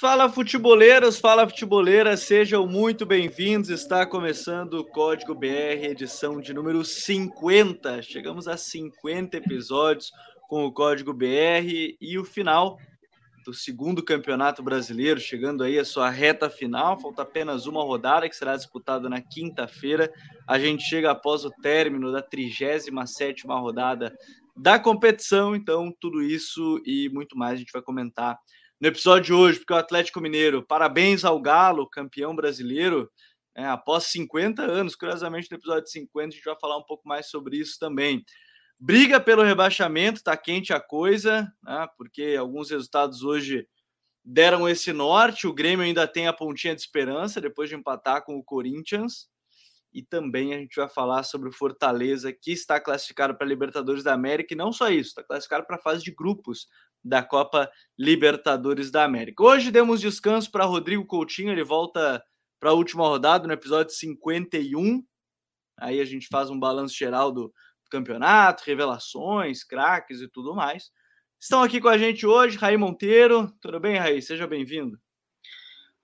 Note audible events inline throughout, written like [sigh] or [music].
Fala futeboleiros, fala futeboleiras, sejam muito bem-vindos. Está começando o Código BR, edição de número 50. Chegamos a 50 episódios com o Código BR e o final do segundo campeonato brasileiro, chegando aí a sua reta final. Falta apenas uma rodada que será disputada na quinta-feira. A gente chega após o término da 37 rodada da competição. Então, tudo isso e muito mais a gente vai comentar no episódio de hoje, porque o Atlético Mineiro, parabéns ao Galo, campeão brasileiro, é, após 50 anos. Curiosamente, no episódio 50, a gente vai falar um pouco mais sobre isso também. Briga pelo rebaixamento, tá quente a coisa, né, porque alguns resultados hoje deram esse norte. O Grêmio ainda tem a pontinha de esperança depois de empatar com o Corinthians. E também a gente vai falar sobre o Fortaleza, que está classificado para a Libertadores da América. E não só isso, está classificado para a fase de grupos da Copa Libertadores da América. Hoje demos descanso para Rodrigo Coutinho, ele volta para a última rodada no episódio 51. Aí a gente faz um balanço geral do, campeonato, revelações, craques e tudo mais. Estão aqui com a gente hoje, Raí Monteiro. Tudo bem, Raí? Seja bem-vindo.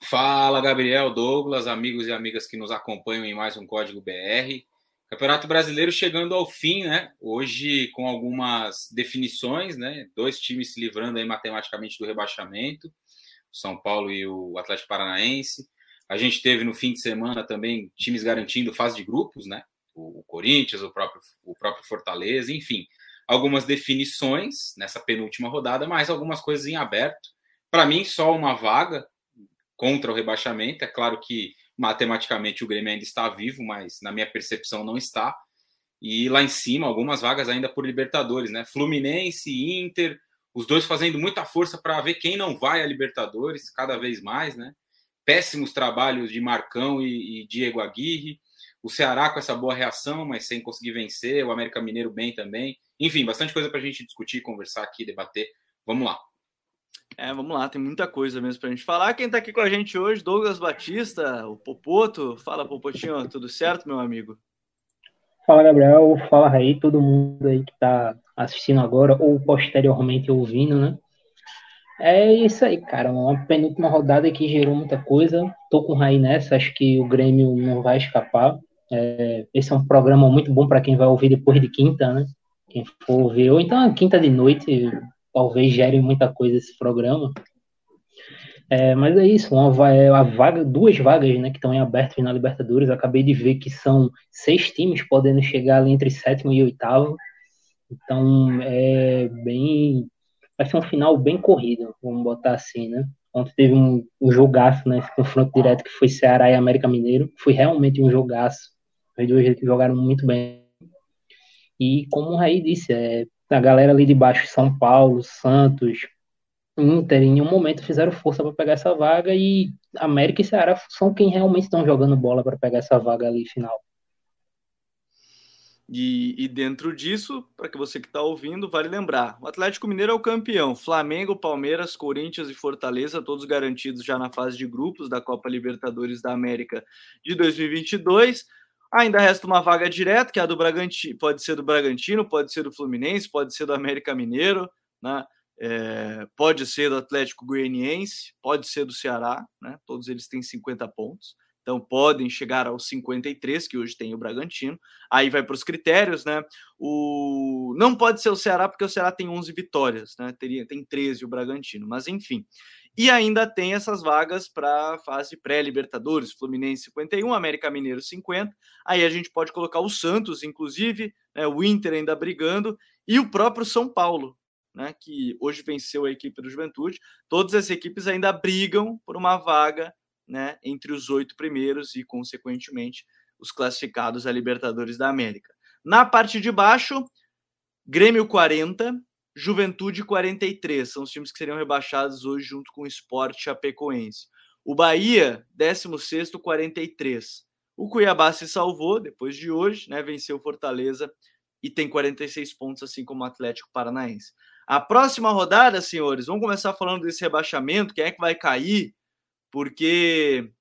Fala, Gabriel, Douglas, amigos e amigas que nos acompanham em mais um Código BR. Campeonato Brasileiro chegando ao fim, né? Hoje com algumas definições, né? Dois times se livrando aí matematicamente do rebaixamento, São Paulo e o Atlético Paranaense. A gente teve no fim de semana também times garantindo fase de grupos, né? O, Corinthians, o próprio, o próprio Fortaleza, enfim, algumas definições nessa penúltima rodada, mas algumas coisas em aberto. Para mim, só uma vaga contra o rebaixamento. É claro que matematicamente o Grêmio ainda está vivo, mas na minha percepção não está. E lá em cima, algumas vagas ainda por Libertadores, né? Fluminense, Inter, os dois fazendo muita força para ver quem não vai a Libertadores, cada vez mais, né? Péssimos trabalhos de Marcão e, e Diego Aguirre. O Ceará com essa boa reação, mas sem conseguir vencer. O América Mineiro bem também. Enfim, bastante coisa para a gente discutir, conversar aqui, debater. Vamos lá. É, vamos lá, tem muita coisa mesmo pra gente falar. Quem tá aqui com a gente hoje, Douglas Batista, o Popoto. Fala, Popotinho, tudo certo, meu amigo? Fala, Gabriel. Fala, Raí, todo mundo aí que tá assistindo agora ou posteriormente ouvindo, né? É isso aí, cara. Uma penúltima rodada que gerou muita coisa. Tô com Raí nessa, acho que o Grêmio não vai escapar. É, esse é um programa muito bom para quem vai ouvir depois de quinta, né? Quem for ouvir, ou então quinta de noite, talvez gere muita coisa esse programa. É, mas é isso, uma, é a vaga, duas vagas né, que estão em aberto na Libertadores. Acabei de ver que são seis times podendo chegar ali entre sétimo e oitavo. Então é bem. Vai ser um final bem corrido, vamos botar assim, né? Ontem teve um, um jogaço, né? Esse confronto direto que foi Ceará e América Mineiro. Foi realmente um jogaço. Os dois jogaram muito bem. E como o Raí disse, é, a galera ali de baixo, São Paulo, Santos, Inter, em nenhum momento fizeram força para pegar essa vaga e América e Ceará são quem realmente estão jogando bola para pegar essa vaga ali final. E, e dentro disso, para que você que está ouvindo, vale lembrar: o Atlético Mineiro é o campeão. Flamengo, Palmeiras, Corinthians e Fortaleza, todos garantidos já na fase de grupos da Copa Libertadores da América de 2022. Ainda resta uma vaga direta, que é a do Bragantino, pode ser do Bragantino, pode ser do Fluminense, pode ser do América Mineiro, né? É, pode ser do Atlético Goianiense, pode ser do Ceará, né? Todos eles têm 50 pontos. Então podem chegar aos 53, que hoje tem o Bragantino. Aí vai para os critérios, né? O... Não pode ser o Ceará, porque o Ceará tem 11 vitórias, né? Teria, tem 13 o Bragantino, mas enfim. E ainda tem essas vagas para a fase pré-Libertadores, Fluminense 51, América Mineiro 50. Aí a gente pode colocar o Santos, inclusive, né, o Inter ainda brigando, e o próprio São Paulo, né, que hoje venceu a equipe do Juventude. Todas as equipes ainda brigam por uma vaga né, entre os oito primeiros e, consequentemente, os classificados a Libertadores da América. Na parte de baixo, Grêmio 40, Juventude 43, são os times que seriam rebaixados hoje junto com o Sport Chapecoense. O Bahia, 16 43. O Cuiabá se salvou depois de hoje, né? Venceu Fortaleza e tem 46 pontos, assim como o Atlético Paranaense. A próxima rodada, senhores, vamos começar falando desse rebaixamento, quem é que vai cair, porque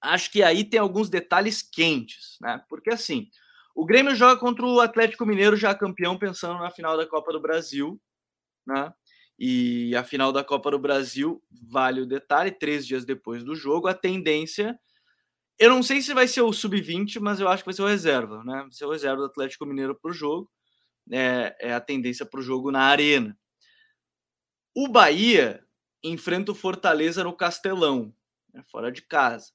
acho que aí tem alguns detalhes quentes, né? Porque assim, o Grêmio joga contra o Atlético Mineiro, já campeão, pensando na final da Copa do Brasil, né? E a final da Copa do Brasil, vale o detalhe, três dias depois do jogo, a tendência. Eu não sei se vai ser o sub-20, mas eu acho que vai ser o reserva, né? Vai ser o reserva do Atlético Mineiro para o jogo. É, é a tendência para o jogo na arena. O Bahia enfrenta o Fortaleza no Castelão, né, fora de casa.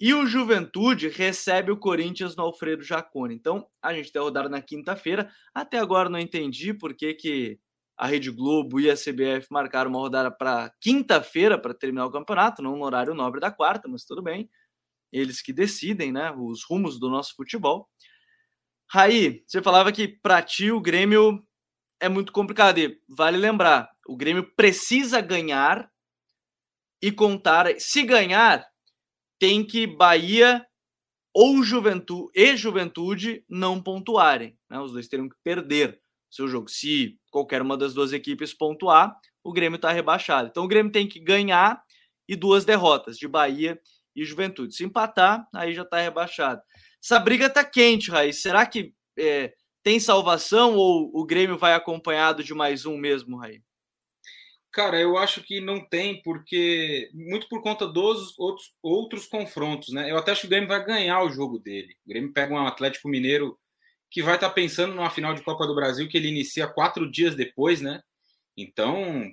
E o Juventude recebe o Corinthians no Alfredo Jacone. Então, a gente tem a rodada na quinta-feira. Até agora não entendi por que, que a Rede Globo e a CBF marcaram uma rodada para quinta-feira para terminar o campeonato, não no horário nobre da quarta, mas tudo bem. Eles que decidem, né, os rumos do nosso futebol. Raí, você falava que para ti o Grêmio é muito complicado. E vale lembrar, o Grêmio precisa ganhar e contar. Se ganhar, tem que Bahia ou Juventude e Juventude não pontuarem. Né? Os dois teriam que perder seu jogo. Se qualquer uma das duas equipes pontuar, o Grêmio está rebaixado. Então o Grêmio tem que ganhar e duas derrotas de Bahia e Juventude. Se empatar, aí já está rebaixado. Essa briga está quente, Raiz. Será que é, tem salvação ou o Grêmio vai acompanhado de mais um mesmo, Raí? Cara, eu acho que não tem, porque muito por conta dos outros, outros confrontos, né? Eu até acho que o Grêmio vai ganhar o jogo dele. O Grêmio pega um Atlético Mineiro que vai estar tá pensando numa final de Copa do Brasil que ele inicia quatro dias depois, né? Então,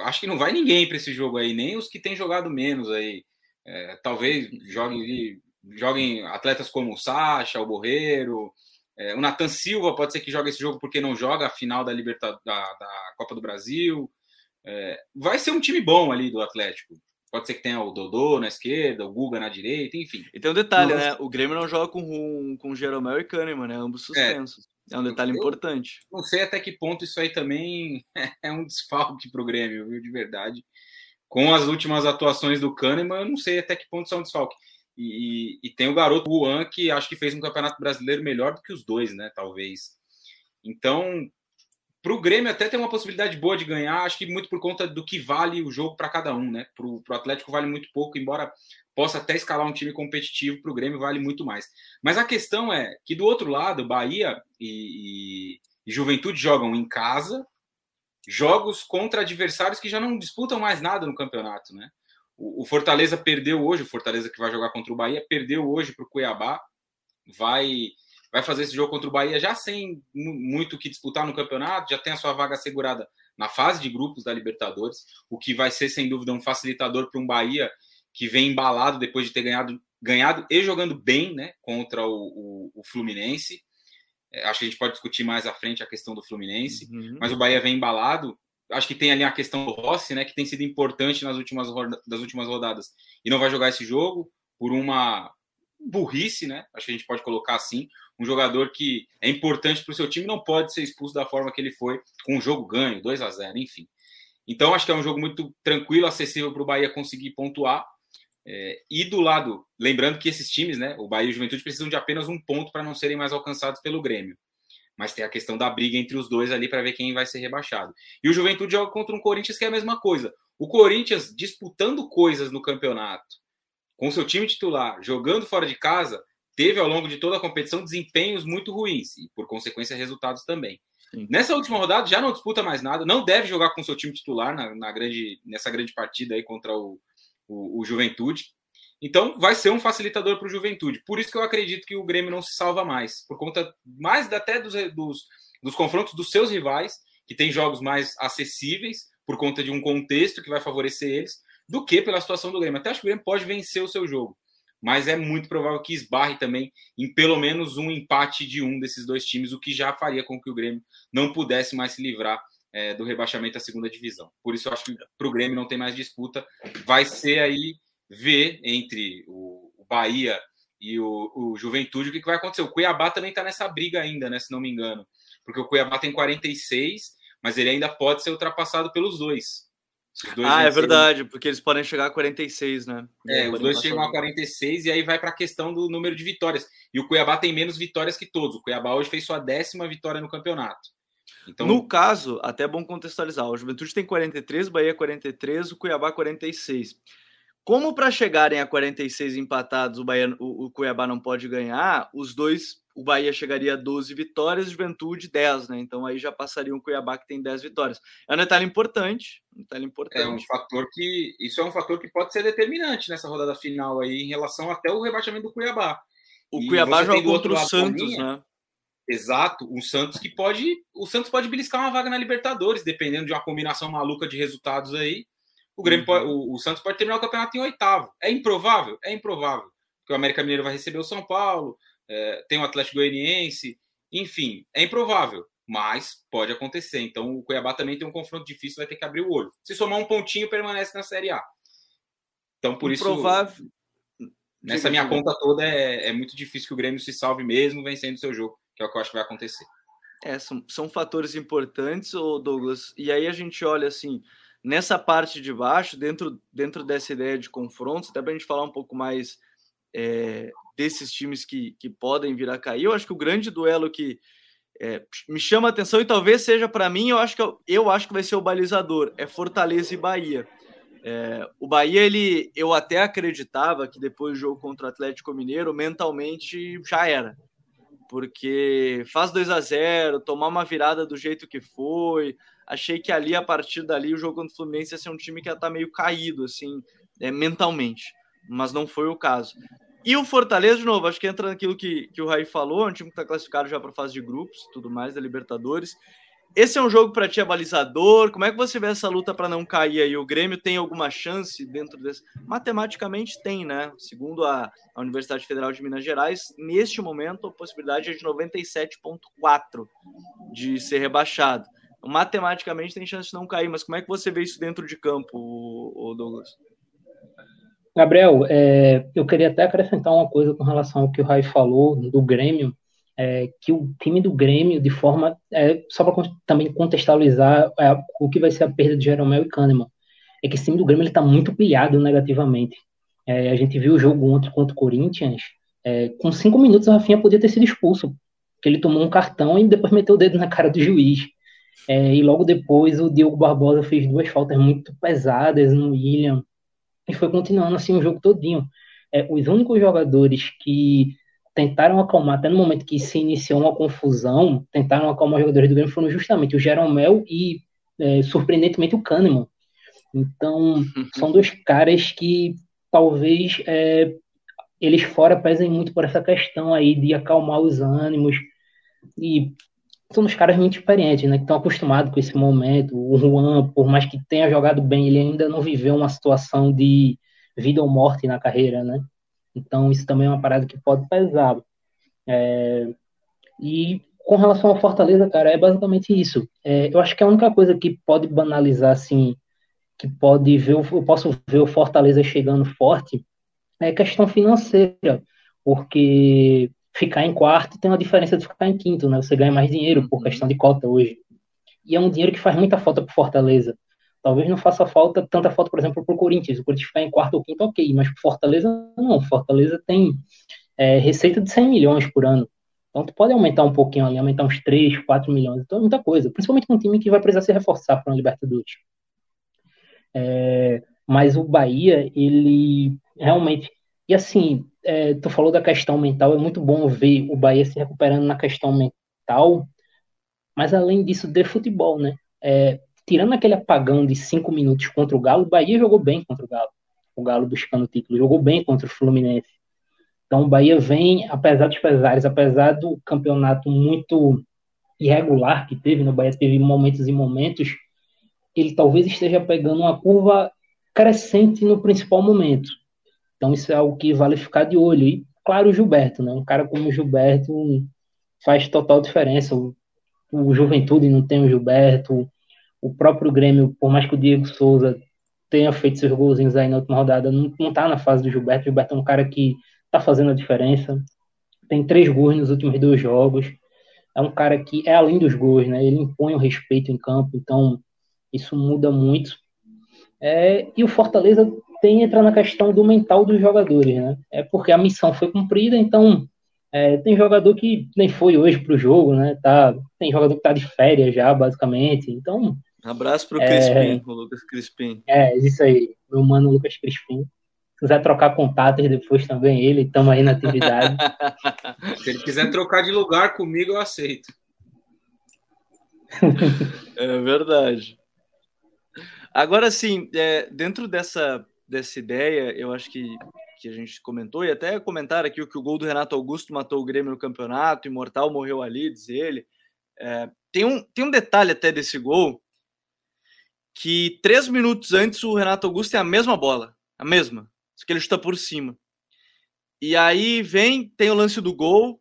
acho que não vai ninguém para esse jogo aí, nem os que têm jogado menos aí. É, talvez joguem, joguem atletas como o Sacha, o Borreiro, é, o Nathan Silva pode ser que jogue esse jogo porque não joga a final da, Libertad da, da Copa do Brasil. É, vai ser um time bom ali do Atlético. Pode ser que tenha o Dodô na esquerda, o Guga na direita, enfim. E tem um detalhe, né? O Grêmio não joga com, com Jeromel e Kahneman, né? Ambos é. suspensos. É, é um detalhe eu, importante. Não sei até que ponto isso aí também [laughs] é um desfalque para o Grêmio, viu? De verdade. Com as últimas atuações do Kahneman, eu não sei até que ponto isso é um desfalque. E, e, tem o garoto Juan, que acho que fez um campeonato brasileiro melhor do que os dois, né? Talvez. Então, para o Grêmio até tem uma possibilidade boa de ganhar, acho que muito por conta do que vale o jogo para cada um, né? Para o Atlético vale muito pouco, embora possa até escalar um time competitivo, para o Grêmio vale muito mais. Mas a questão é que do outro lado, Bahia e, e, e Juventude jogam em casa, jogos contra adversários que já não disputam mais nada no campeonato, né? O, Fortaleza perdeu hoje, o Fortaleza que vai jogar contra o Bahia, perdeu hoje para o Cuiabá, vai vai fazer esse jogo contra o Bahia já sem muito o que disputar no campeonato, já tem a sua vaga assegurada na fase de grupos da Libertadores, o que vai ser sem dúvida um facilitador para um Bahia que vem embalado depois de ter ganhado, ganhado e jogando bem né, contra o, o, o Fluminense. É, acho que a gente pode discutir mais à frente a questão do Fluminense, uhum. mas o Bahia vem embalado acho que tem ali a questão do Rossi, né, que tem sido importante nas últimas, das últimas rodadas e não vai jogar esse jogo por uma burrice, né? Acho que a gente pode colocar assim. Um jogador que é importante para o seu time não pode ser expulso da forma que ele foi, com um jogo ganho, 2 a 0 enfim. Então, acho que é um jogo muito tranquilo, acessível para o Bahia conseguir pontuar. É, e do lado, lembrando que esses times, né, o Bahia e o Juventude, precisam de apenas um ponto para não serem mais alcançados pelo Grêmio mas tem a questão da briga entre os dois ali para ver quem vai ser rebaixado. E o Juventude joga contra um Corinthians que é a mesma coisa. O Corinthians disputando coisas no campeonato, com seu time titular, jogando fora de casa, teve ao longo de toda a competição desempenhos muito ruins e, por consequência, resultados também. Sim. Nessa última rodada já não disputa mais nada, não deve jogar com seu time titular na, na grande, nessa grande partida aí contra o, o, o Juventude. Então, vai ser um facilitador para o Juventude. Por isso que eu acredito que o Grêmio não se salva mais, por conta mais até dos, dos, dos confrontos dos seus rivais, que tem jogos mais acessíveis, por conta de um contexto que vai favorecer eles, do que pela situação do Grêmio. Até acho que o Grêmio pode vencer o seu jogo, mas é muito provável que esbarre também em pelo menos um empate de um desses dois times, o que já faria com que o Grêmio não pudesse mais se livrar é, do rebaixamento à segunda divisão. Por isso eu acho que para o Grêmio não tem mais disputa, vai ser aí ver entre o, o Bahia e o, o, Juventude o que, que vai acontecer. O Cuiabá também está nessa briga ainda, né? Se não me engano. Porque o Cuiabá tem 46, mas ele ainda pode ser ultrapassado pelos dois. dois ah, é verdade, porque eles podem chegar a 46, né? É, os dois chegam a 46 e aí vai para a questão do número de vitórias. E o Cuiabá tem menos vitórias que todos. O Cuiabá hoje fez sua décima vitória no campeonato. Então... No caso, até é bom contextualizar, o Juventude tem 43, Bahia 43, o Cuiabá 46. Como para chegarem a 46 empatados o, Bahia, o, o, Cuiabá não pode ganhar, os dois o Bahia chegaria a 12 vitórias, Juventude 10, né? Então aí já passaria um Cuiabá que tem 10 vitórias. É um detalhe importante, um detalhe importante. É um fator que isso é um fator que pode ser determinante nessa rodada final aí em relação até o rebaixamento do Cuiabá. O e Cuiabá joga contra o Santos, né? Exato, o Santos que pode, o Santos pode beliscar uma vaga na Libertadores, dependendo de uma combinação maluca de resultados aí. O Grêmio, uhum. pode, o, o Santos pode terminar o campeonato em oitavo. É improvável, é improvável, porque o América Mineiro vai receber o São Paulo, é, tem o Atlético Goianiense, enfim, é improvável, mas pode acontecer. Então o Cuiabá também tem um confronto difícil, vai ter que abrir o olho. Se somar um pontinho, permanece na Série A. Então por improvável. isso, nessa minha conta toda é, é muito difícil que o Grêmio se salve mesmo vencendo o seu jogo, que é o que eu acho que vai acontecer. É, são, são fatores importantes, Douglas. E aí a gente olha assim, nessa parte de baixo, dentro, dentro dessa ideia de confrontos, até para a gente falar um pouco mais é, desses times que, que podem vir a cair. Eu acho que o grande duelo que é, me chama a atenção e talvez seja para mim, eu acho que eu, eu, acho que vai ser o balizador, é Fortaleza e Bahia. É, o Bahia, ele, eu até acreditava que depois do jogo contra o Atlético Mineiro, mentalmente já era. Porque faz 2 a 0 tomar uma virada do jeito que foi. Achei que ali, a partir dali, o jogo contra o Fluminense ia ser um time que ia estar tá meio caído, assim, é, mentalmente. Mas não foi o caso. E o Fortaleza, de novo, acho que entra naquilo que, que o Raí falou, é um time que está classificado já para fase de grupos, tudo mais, da Libertadores. Esse é um jogo para ti abalizador. Como é que você vê essa luta para não cair aí? O Grêmio tem alguma chance dentro desse? Matematicamente tem, né? Segundo a, a Universidade Federal de Minas Gerais, neste momento a possibilidade é de 97,4 de ser rebaixado. Matematicamente tem chance de não cair, mas como é que você vê isso dentro de campo, o Douglas? Gabriel, é, eu queria até acrescentar uma coisa com relação ao que o Rai falou do Grêmio, é, que o time do Grêmio, de forma, é, só para também contextualizar é, o que vai ser a perda de Jeromel e Kahneman, é que esse time do Grêmio está muito pilhado negativamente. É, a gente viu o jogo ontem contra o Corinthians, é, com cinco minutos a Rafinha podia ter sido expulso, porque ele tomou um cartão e depois meteu o dedo na cara do juiz. E logo depois o Diogo Barbosa fez duas faltas muito pesadas no William, e foi continuando assim o jogo todinho. É, os únicos jogadores que tentaram acalmar, até no momento que se iniciou uma confusão, tentaram acalmar os jogadores do Grêmio foram justamente o Jeromel e, é, surpreendentemente, o Kahneman. Então, [laughs] são dois caras que talvez é, eles fora pesem muito por essa questão aí de acalmar os ânimos. E são uns caras muito experientes, né? Que estão acostumados com esse momento. O Juan, por mais que tenha jogado bem, ele ainda não viveu uma situação de vida ou morte na carreira, né? Então isso também é uma parada que pode pesar. É... E com relação ao Fortaleza, cara, é basicamente isso. É, eu acho que a única coisa que pode banalizar, assim, que pode ver, eu posso ver o Fortaleza chegando forte, é questão financeira, porque ficar em quarto tem uma diferença de ficar em quinto, né? Você ganha mais dinheiro por uhum. questão de cota hoje. E é um dinheiro que faz muita falta para Fortaleza. Talvez não faça falta tanta falta, por exemplo, para o Corinthians. O Corinthians ficar em quarto ou quinto, ok, mas para Fortaleza não. Fortaleza tem é, receita de 100 milhões por ano. Então tu pode aumentar um pouquinho ali, aumentar uns 3, 4 milhões. Então é muita coisa. Principalmente com um time que vai precisar se reforçar para uma Libertadores. É, mas o Bahia, ele realmente. E assim, é, tu falou da questão mental, é muito bom ver o Bahia se recuperando na questão mental, mas além disso, de futebol, né? É, tirando aquele apagão de cinco minutos contra o Galo, o Bahia jogou bem contra o Galo. O Galo buscando o título, jogou bem contra o Fluminense. Então o Bahia vem, apesar dos pesares, apesar do campeonato muito irregular que teve, no né? Bahia teve momentos e momentos, ele talvez esteja pegando uma curva crescente no principal momento. Então isso é algo que vale ficar de olho. E, claro, o Gilberto, né? Um cara como o Gilberto faz total diferença. O, o Juventude não tem o Gilberto, o próprio Grêmio, por mais que o Diego Souza tenha feito seus golzinhos aí na última rodada, não, não tá na fase do Gilberto. O Gilberto é um cara que tá fazendo a diferença. Tem três gols nos últimos dois jogos. É um cara que é além dos gols, né? Ele impõe o respeito em campo, então isso muda muito. É, e o Fortaleza tem entrar na questão do mental dos jogadores, né? É porque a missão foi cumprida, então é, tem jogador que nem foi hoje pro jogo, né? Tá, tem jogador que tá de férias já, basicamente. Então. Um abraço pro é, Crispim, o Lucas Crispim. É, isso aí, meu mano Lucas Crispim. Se quiser trocar contatos depois também, ele, estamos aí na atividade. [laughs] Se ele quiser trocar de lugar comigo, eu aceito. [laughs] é verdade. Agora, sim, é, dentro dessa, dessa ideia, eu acho que, que a gente comentou, e até comentar aqui o que o gol do Renato Augusto matou o Grêmio no campeonato, Imortal morreu ali, diz ele. É, tem, um, tem um detalhe até desse gol, que três minutos antes o Renato Augusto tem a mesma bola, a mesma, só que ele chuta por cima. E aí vem, tem o lance do gol,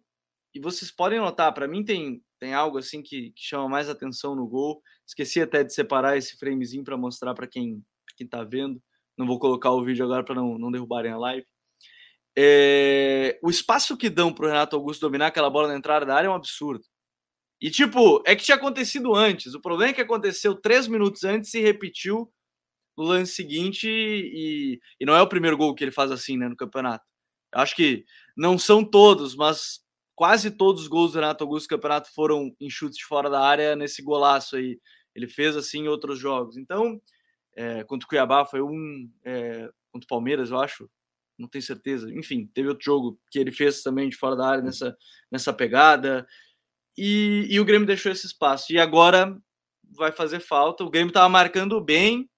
e vocês podem notar, para mim tem, tem algo assim que, que, chama mais atenção no gol. Esqueci até de separar esse framezinho para mostrar para quem quem está vendo. Não vou colocar o vídeo agora para não, não derrubarem a live. É, o espaço que dão para o Renato Augusto dominar aquela bola na entrada da área é um absurdo. E, tipo, é que tinha acontecido antes. O problema é que aconteceu três minutos antes e repetiu no lance seguinte. E, e não é o primeiro gol que ele faz assim, né, no campeonato. Eu acho que não são todos, mas quase todos os gols do Renato Augusto no campeonato foram em chutes de fora da área nesse golaço aí. Ele fez assim em outros jogos. Então, é, contra o Cuiabá foi um. É, contra o Palmeiras, eu acho. Não tenho certeza. Enfim, teve outro jogo que ele fez também de fora da área nessa, nessa pegada. E, e o Grêmio deixou esse espaço. E agora vai fazer falta. O Grêmio estava marcando bem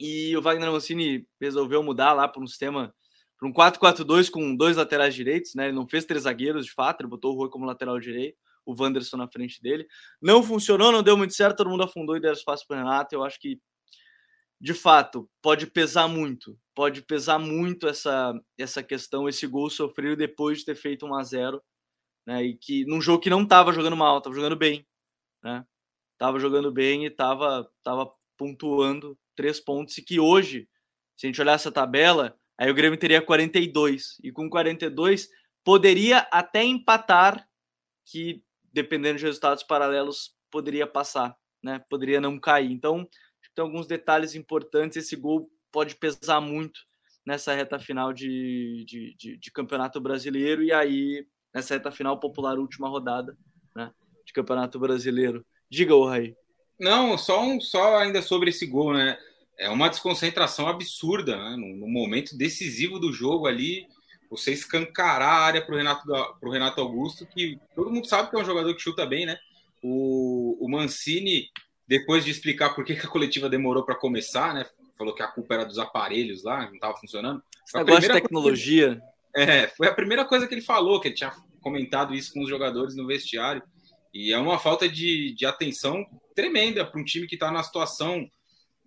e o Wagner Mancini resolveu mudar lá para um sistema, para um 4-4-2 com dois laterais direitos, né? Ele não fez três zagueiros de fato, ele botou o Rui como lateral direito, o Wanderson na frente dele. Não funcionou, não deu muito certo, todo mundo afundou e deu espaço para o Renato. Eu acho que, de fato, pode pesar muito. Pode pesar muito essa, essa questão, esse gol sofrido depois de ter feito 1 a 0 né? E que num jogo que não estava jogando mal, estava jogando bem, né? Tava jogando bem e estava tava pontuando três pontos e que hoje, se a gente olhar essa tabela, aí o Grêmio teria 42 e com 42 poderia até empatar, que dependendo de resultados paralelos poderia passar, né? Poderia não cair. Então, tem alguns detalhes importantes. Esse gol pode pesar muito nessa reta final de, de, de, de campeonato brasileiro e aí nessa reta final popular, última rodada né, de Campeonato Brasileiro. Diga, o Raí. Não, só, um, só ainda sobre esse gol, né? É uma desconcentração absurda, né? No, no momento decisivo do jogo ali, você escancarar a área para o Renato, Renato Augusto, que todo mundo sabe que é um jogador que chuta bem, né? O, o Mancini, depois de explicar por que, que a coletiva demorou para começar, né? Falou que a culpa era dos aparelhos lá, não estava funcionando. Esse negócio de tecnologia. É, foi a primeira coisa que ele falou, que ele tinha comentado isso com os jogadores no vestiário. E é uma falta de, de atenção tremenda para um time que está na situação,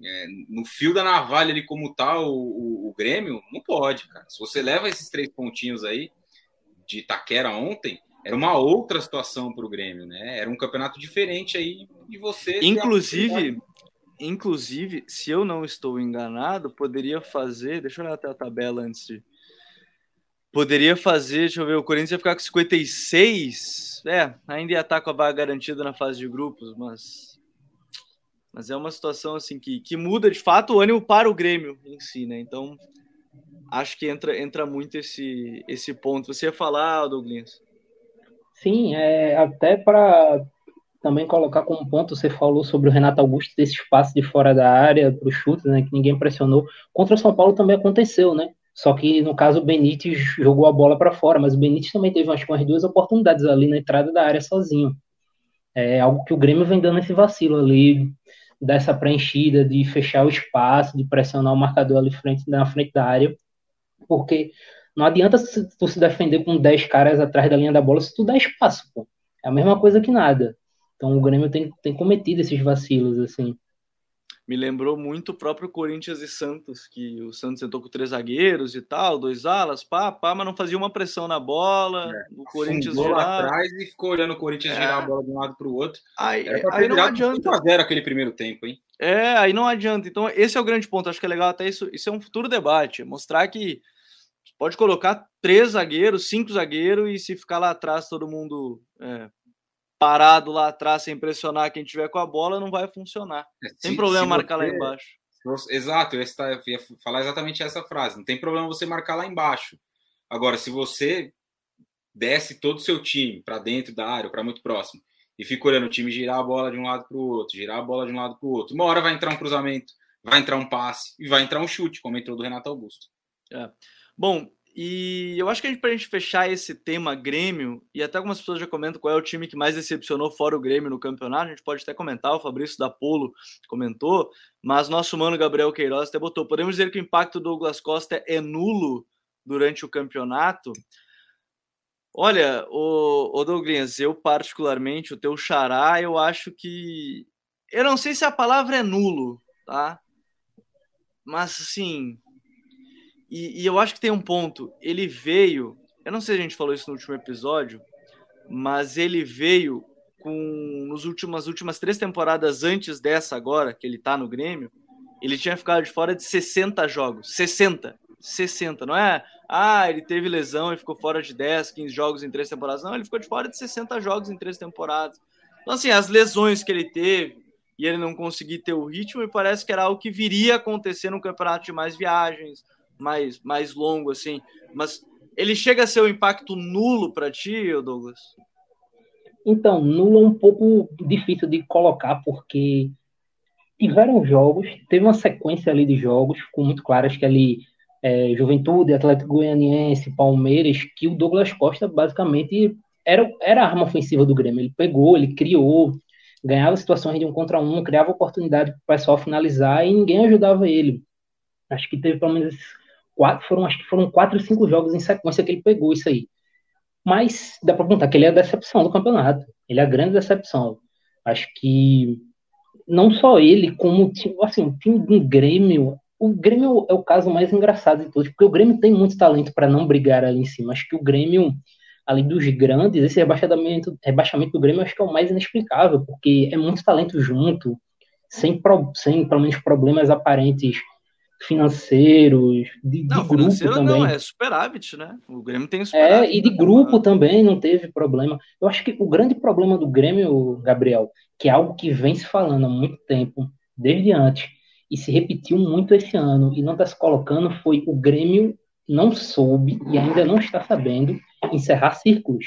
é, no fio da navalha ali como está o, o, o, Grêmio, não pode, cara. Se você leva esses três pontinhos aí de Itaquera ontem, era uma outra situação para o Grêmio, né? Era um campeonato diferente aí e você. Inclusive, inclusive, se eu não estou enganado, poderia fazer. Deixa eu olhar até a tabela antes de Poderia fazer, deixa eu ver, o Corinthians ia ficar com 56. É, ainda ia estar com a vaga garantida na fase de grupos, mas. Mas é uma situação assim que, que muda de fato o ânimo para o Grêmio em si, né? Então, acho que entra, entra muito esse, esse ponto. Você ia falar, Douglas? Sim, é, até para também colocar como ponto, você falou sobre o Renato Augusto, desse espaço de fora da área para o chute, né? Que ninguém pressionou. Contra o São Paulo também aconteceu, né? Só que no caso o Benítez jogou a bola para fora, mas o Benítez também teve acho, umas duas oportunidades ali na entrada da área sozinho. É algo que o Grêmio vem dando esse vacilo ali, dessa preenchida, de fechar o espaço, de pressionar o marcador ali frente, na frente da área, porque não adianta tu se defender com 10 caras atrás da linha da bola se tu dá espaço, pô. É a mesma coisa que nada. Então o Grêmio tem, tem cometido esses vacilos, assim me lembrou muito o próprio Corinthians e Santos, que o Santos sentou com três zagueiros e tal, dois alas, pá, pá, mas não fazia uma pressão na bola. É, o Corinthians lá atrás e ficou olhando o Corinthians é. girar a bola de um lado para o outro. Aí, aí não adianta. 0 aquele primeiro tempo, hein? É, aí não adianta. Então, esse é o grande ponto. Acho que é legal até isso. Isso é um futuro debate. Mostrar que pode colocar três zagueiros, cinco zagueiros, e se ficar lá atrás todo mundo é, parado lá atrás sem pressionar quem tiver com a bola, não vai funcionar. É, tem problema marcar você... lá embaixo. Exato, eu ia falar exatamente essa frase. Não tem problema você marcar lá embaixo. Agora, se você desce todo o seu time para dentro da área, para muito próximo, e fica olhando o time girar a bola de um lado para o outro, girar a bola de um lado para o outro, uma hora vai entrar um cruzamento, vai entrar um passe e vai entrar um chute, como entrou do Renato Augusto. É. Bom, e eu acho que a gente, para a gente fechar esse tema Grêmio, e até algumas pessoas já comentam qual é o time que mais decepcionou fora o Grêmio no campeonato, a gente pode até comentar, o Fabrício da Polo comentou, mas nosso mano Gabriel Queiroz até botou. Podemos dizer que o impacto do Douglas Costa é nulo durante o campeonato? Olha, o, o Douglas, eu particularmente, o teu xará, eu acho que. Eu não sei se a palavra é nulo, tá? Mas assim, e, e, eu acho que tem um ponto. Ele veio. Eu não sei se a gente falou isso no último episódio, mas ele veio com. Nos últimas, últimas três temporadas antes dessa agora, que ele tá no Grêmio, ele tinha ficado de fora de 60 jogos. 60. 60. Não é. Ah, ele teve lesão e ficou fora de 10, 15 jogos em três temporadas. Não, ele ficou de fora de 60 jogos em três temporadas. Então, assim, as lesões que ele teve e ele não conseguir ter o ritmo, me parece que era algo que viria acontecer no campeonato de mais viagens, mais, mais longo, assim. Mas ele chega a ser um impacto nulo para ti, Douglas? Então, nulo é um pouco difícil de colocar, porque tiveram jogos, teve uma sequência ali de jogos, ficou muito claro, acho que ali é, Juventude, Atlético Goianiense, Palmeiras, que o Douglas Costa basicamente era, era a arma ofensiva do Grêmio. Ele pegou, ele criou, ganhava situações de um contra um, criava oportunidade para o pessoal finalizar e ninguém ajudava ele. Acho que teve pelo menos quatro, foram, acho que foram quatro ou cinco jogos em sequência que ele pegou isso aí. Mas dá para perguntar que ele é a decepção do campeonato. Ele é a grande decepção. Acho que não só ele, como assim, o time do Grêmio. O Grêmio é o caso mais engraçado de todos, porque o Grêmio tem muito talento para não brigar ali em cima. Acho que o Grêmio, além dos grandes, esse rebaixamento, rebaixamento do Grêmio acho que é o mais inexplicável, porque é muito talento junto, sem, pro, sem pelo menos problemas aparentes financeiros, de, não, de grupo também. Não, é superávit, né? O Grêmio tem superávit. É, e de grupo também não teve problema. Eu acho que o grande problema do Grêmio, Gabriel, que é algo que vem se falando há muito tempo, desde antes, e se repetiu muito esse ano, e não está se colocando, foi o Grêmio não soube e ainda não está sabendo encerrar círculos.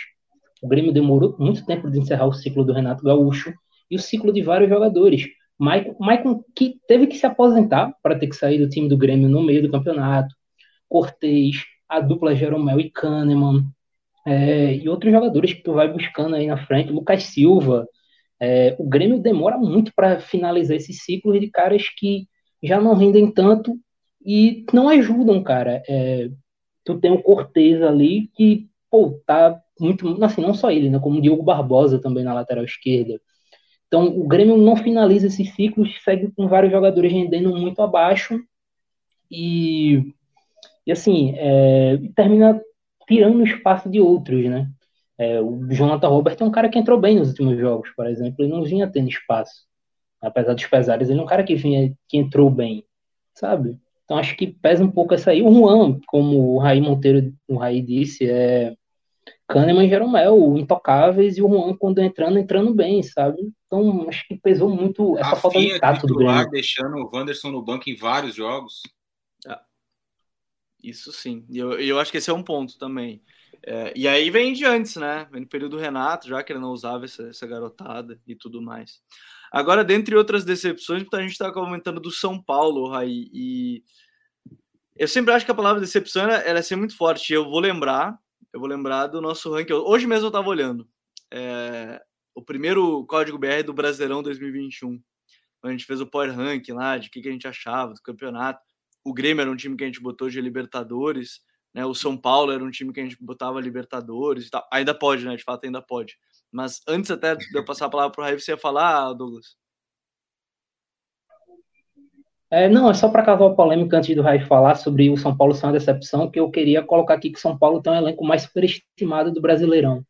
O Grêmio demorou muito tempo de encerrar o ciclo do Renato Gaúcho e o ciclo de vários jogadores. Maicon, Maicon que teve que se aposentar para ter que sair do time do Grêmio no meio do campeonato. Cortez, a dupla Jeromel e Kahneman, é, e outros jogadores que tu vai buscando aí na frente, Lucas Silva. É, o Grêmio demora muito para finalizar esse ciclo de caras que já não rendem tanto e não ajudam, cara. É, tu tem o Cortez ali que, pô, tá muito, assim, não só ele, né, como o Diogo Barbosa também na lateral esquerda. Então, o Grêmio não finaliza esses ciclos, segue com vários jogadores rendendo muito abaixo e, e assim, é, termina tirando o espaço de outros, né? É, o Jonathan Robert é um cara que entrou bem nos últimos jogos, por exemplo, ele não vinha tendo espaço. Apesar dos pesares, ele é um cara que vinha, que entrou bem, sabe? Então acho que pesa um pouco essa aí. O Juan, como o Raí Monteiro, o Raí disse, é, Kahneman e Jeromel, intocáveis, e o Juan, quando entrando, entrando bem, sabe? Então, acho que pesou muito essa falta de tato do Grêmio. deixando o Wanderson no banco em vários jogos. Ah, isso sim. E eu, eu acho que esse é um ponto também. É, e aí vem de antes, né? Vem no período Renato, já que ele não usava essa, essa garotada e tudo mais. Agora, dentre outras decepções, a gente está comentando do São Paulo, Raí, e eu sempre acho que a palavra decepção ela, ela é sempre muito forte. Eu vou lembrar eu vou lembrar do nosso ranking. Hoje mesmo eu estava olhando. É, o primeiro código BR do Brasileirão 2021. A gente fez o Power Ranking lá, de que, que a gente achava do campeonato. O Grêmio era um time que a gente botou de Libertadores. Né? O São Paulo era um time que a gente botava Libertadores e tal. Ainda pode, né? De fato, ainda pode. Mas antes até de eu passar a palavra para o Raí, você ia falar, Douglas? É, não, é só para cavar polêmica antes do Rai falar sobre o São Paulo ser uma decepção, que eu queria colocar aqui que São Paulo tem um elenco mais superestimado do Brasileirão.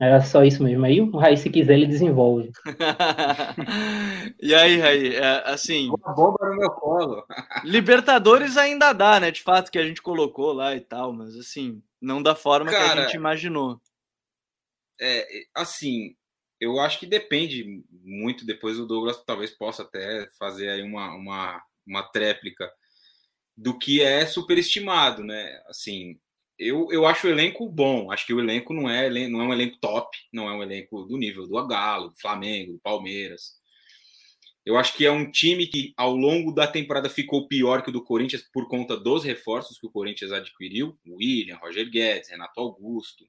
Era só isso mesmo. Aí o Raí, se quiser, ele desenvolve. [laughs] e aí, Raí, é, assim. Uma bomba no meu colo. [laughs] Libertadores ainda dá, né? De fato, que a gente colocou lá e tal, mas assim, não da forma Cara, que a gente imaginou. É, assim, eu acho que depende muito. Depois o Douglas talvez possa até fazer aí uma, uma uma tréplica do que é superestimado, né? Assim, eu, eu acho o elenco bom. Acho que o elenco não é, não é um elenco top, não é um elenco do nível do Galo, do Flamengo, do Palmeiras. Eu acho que é um time que ao longo da temporada ficou pior que o do Corinthians por conta dos reforços que o Corinthians adquiriu, William, Roger Guedes, Renato Augusto.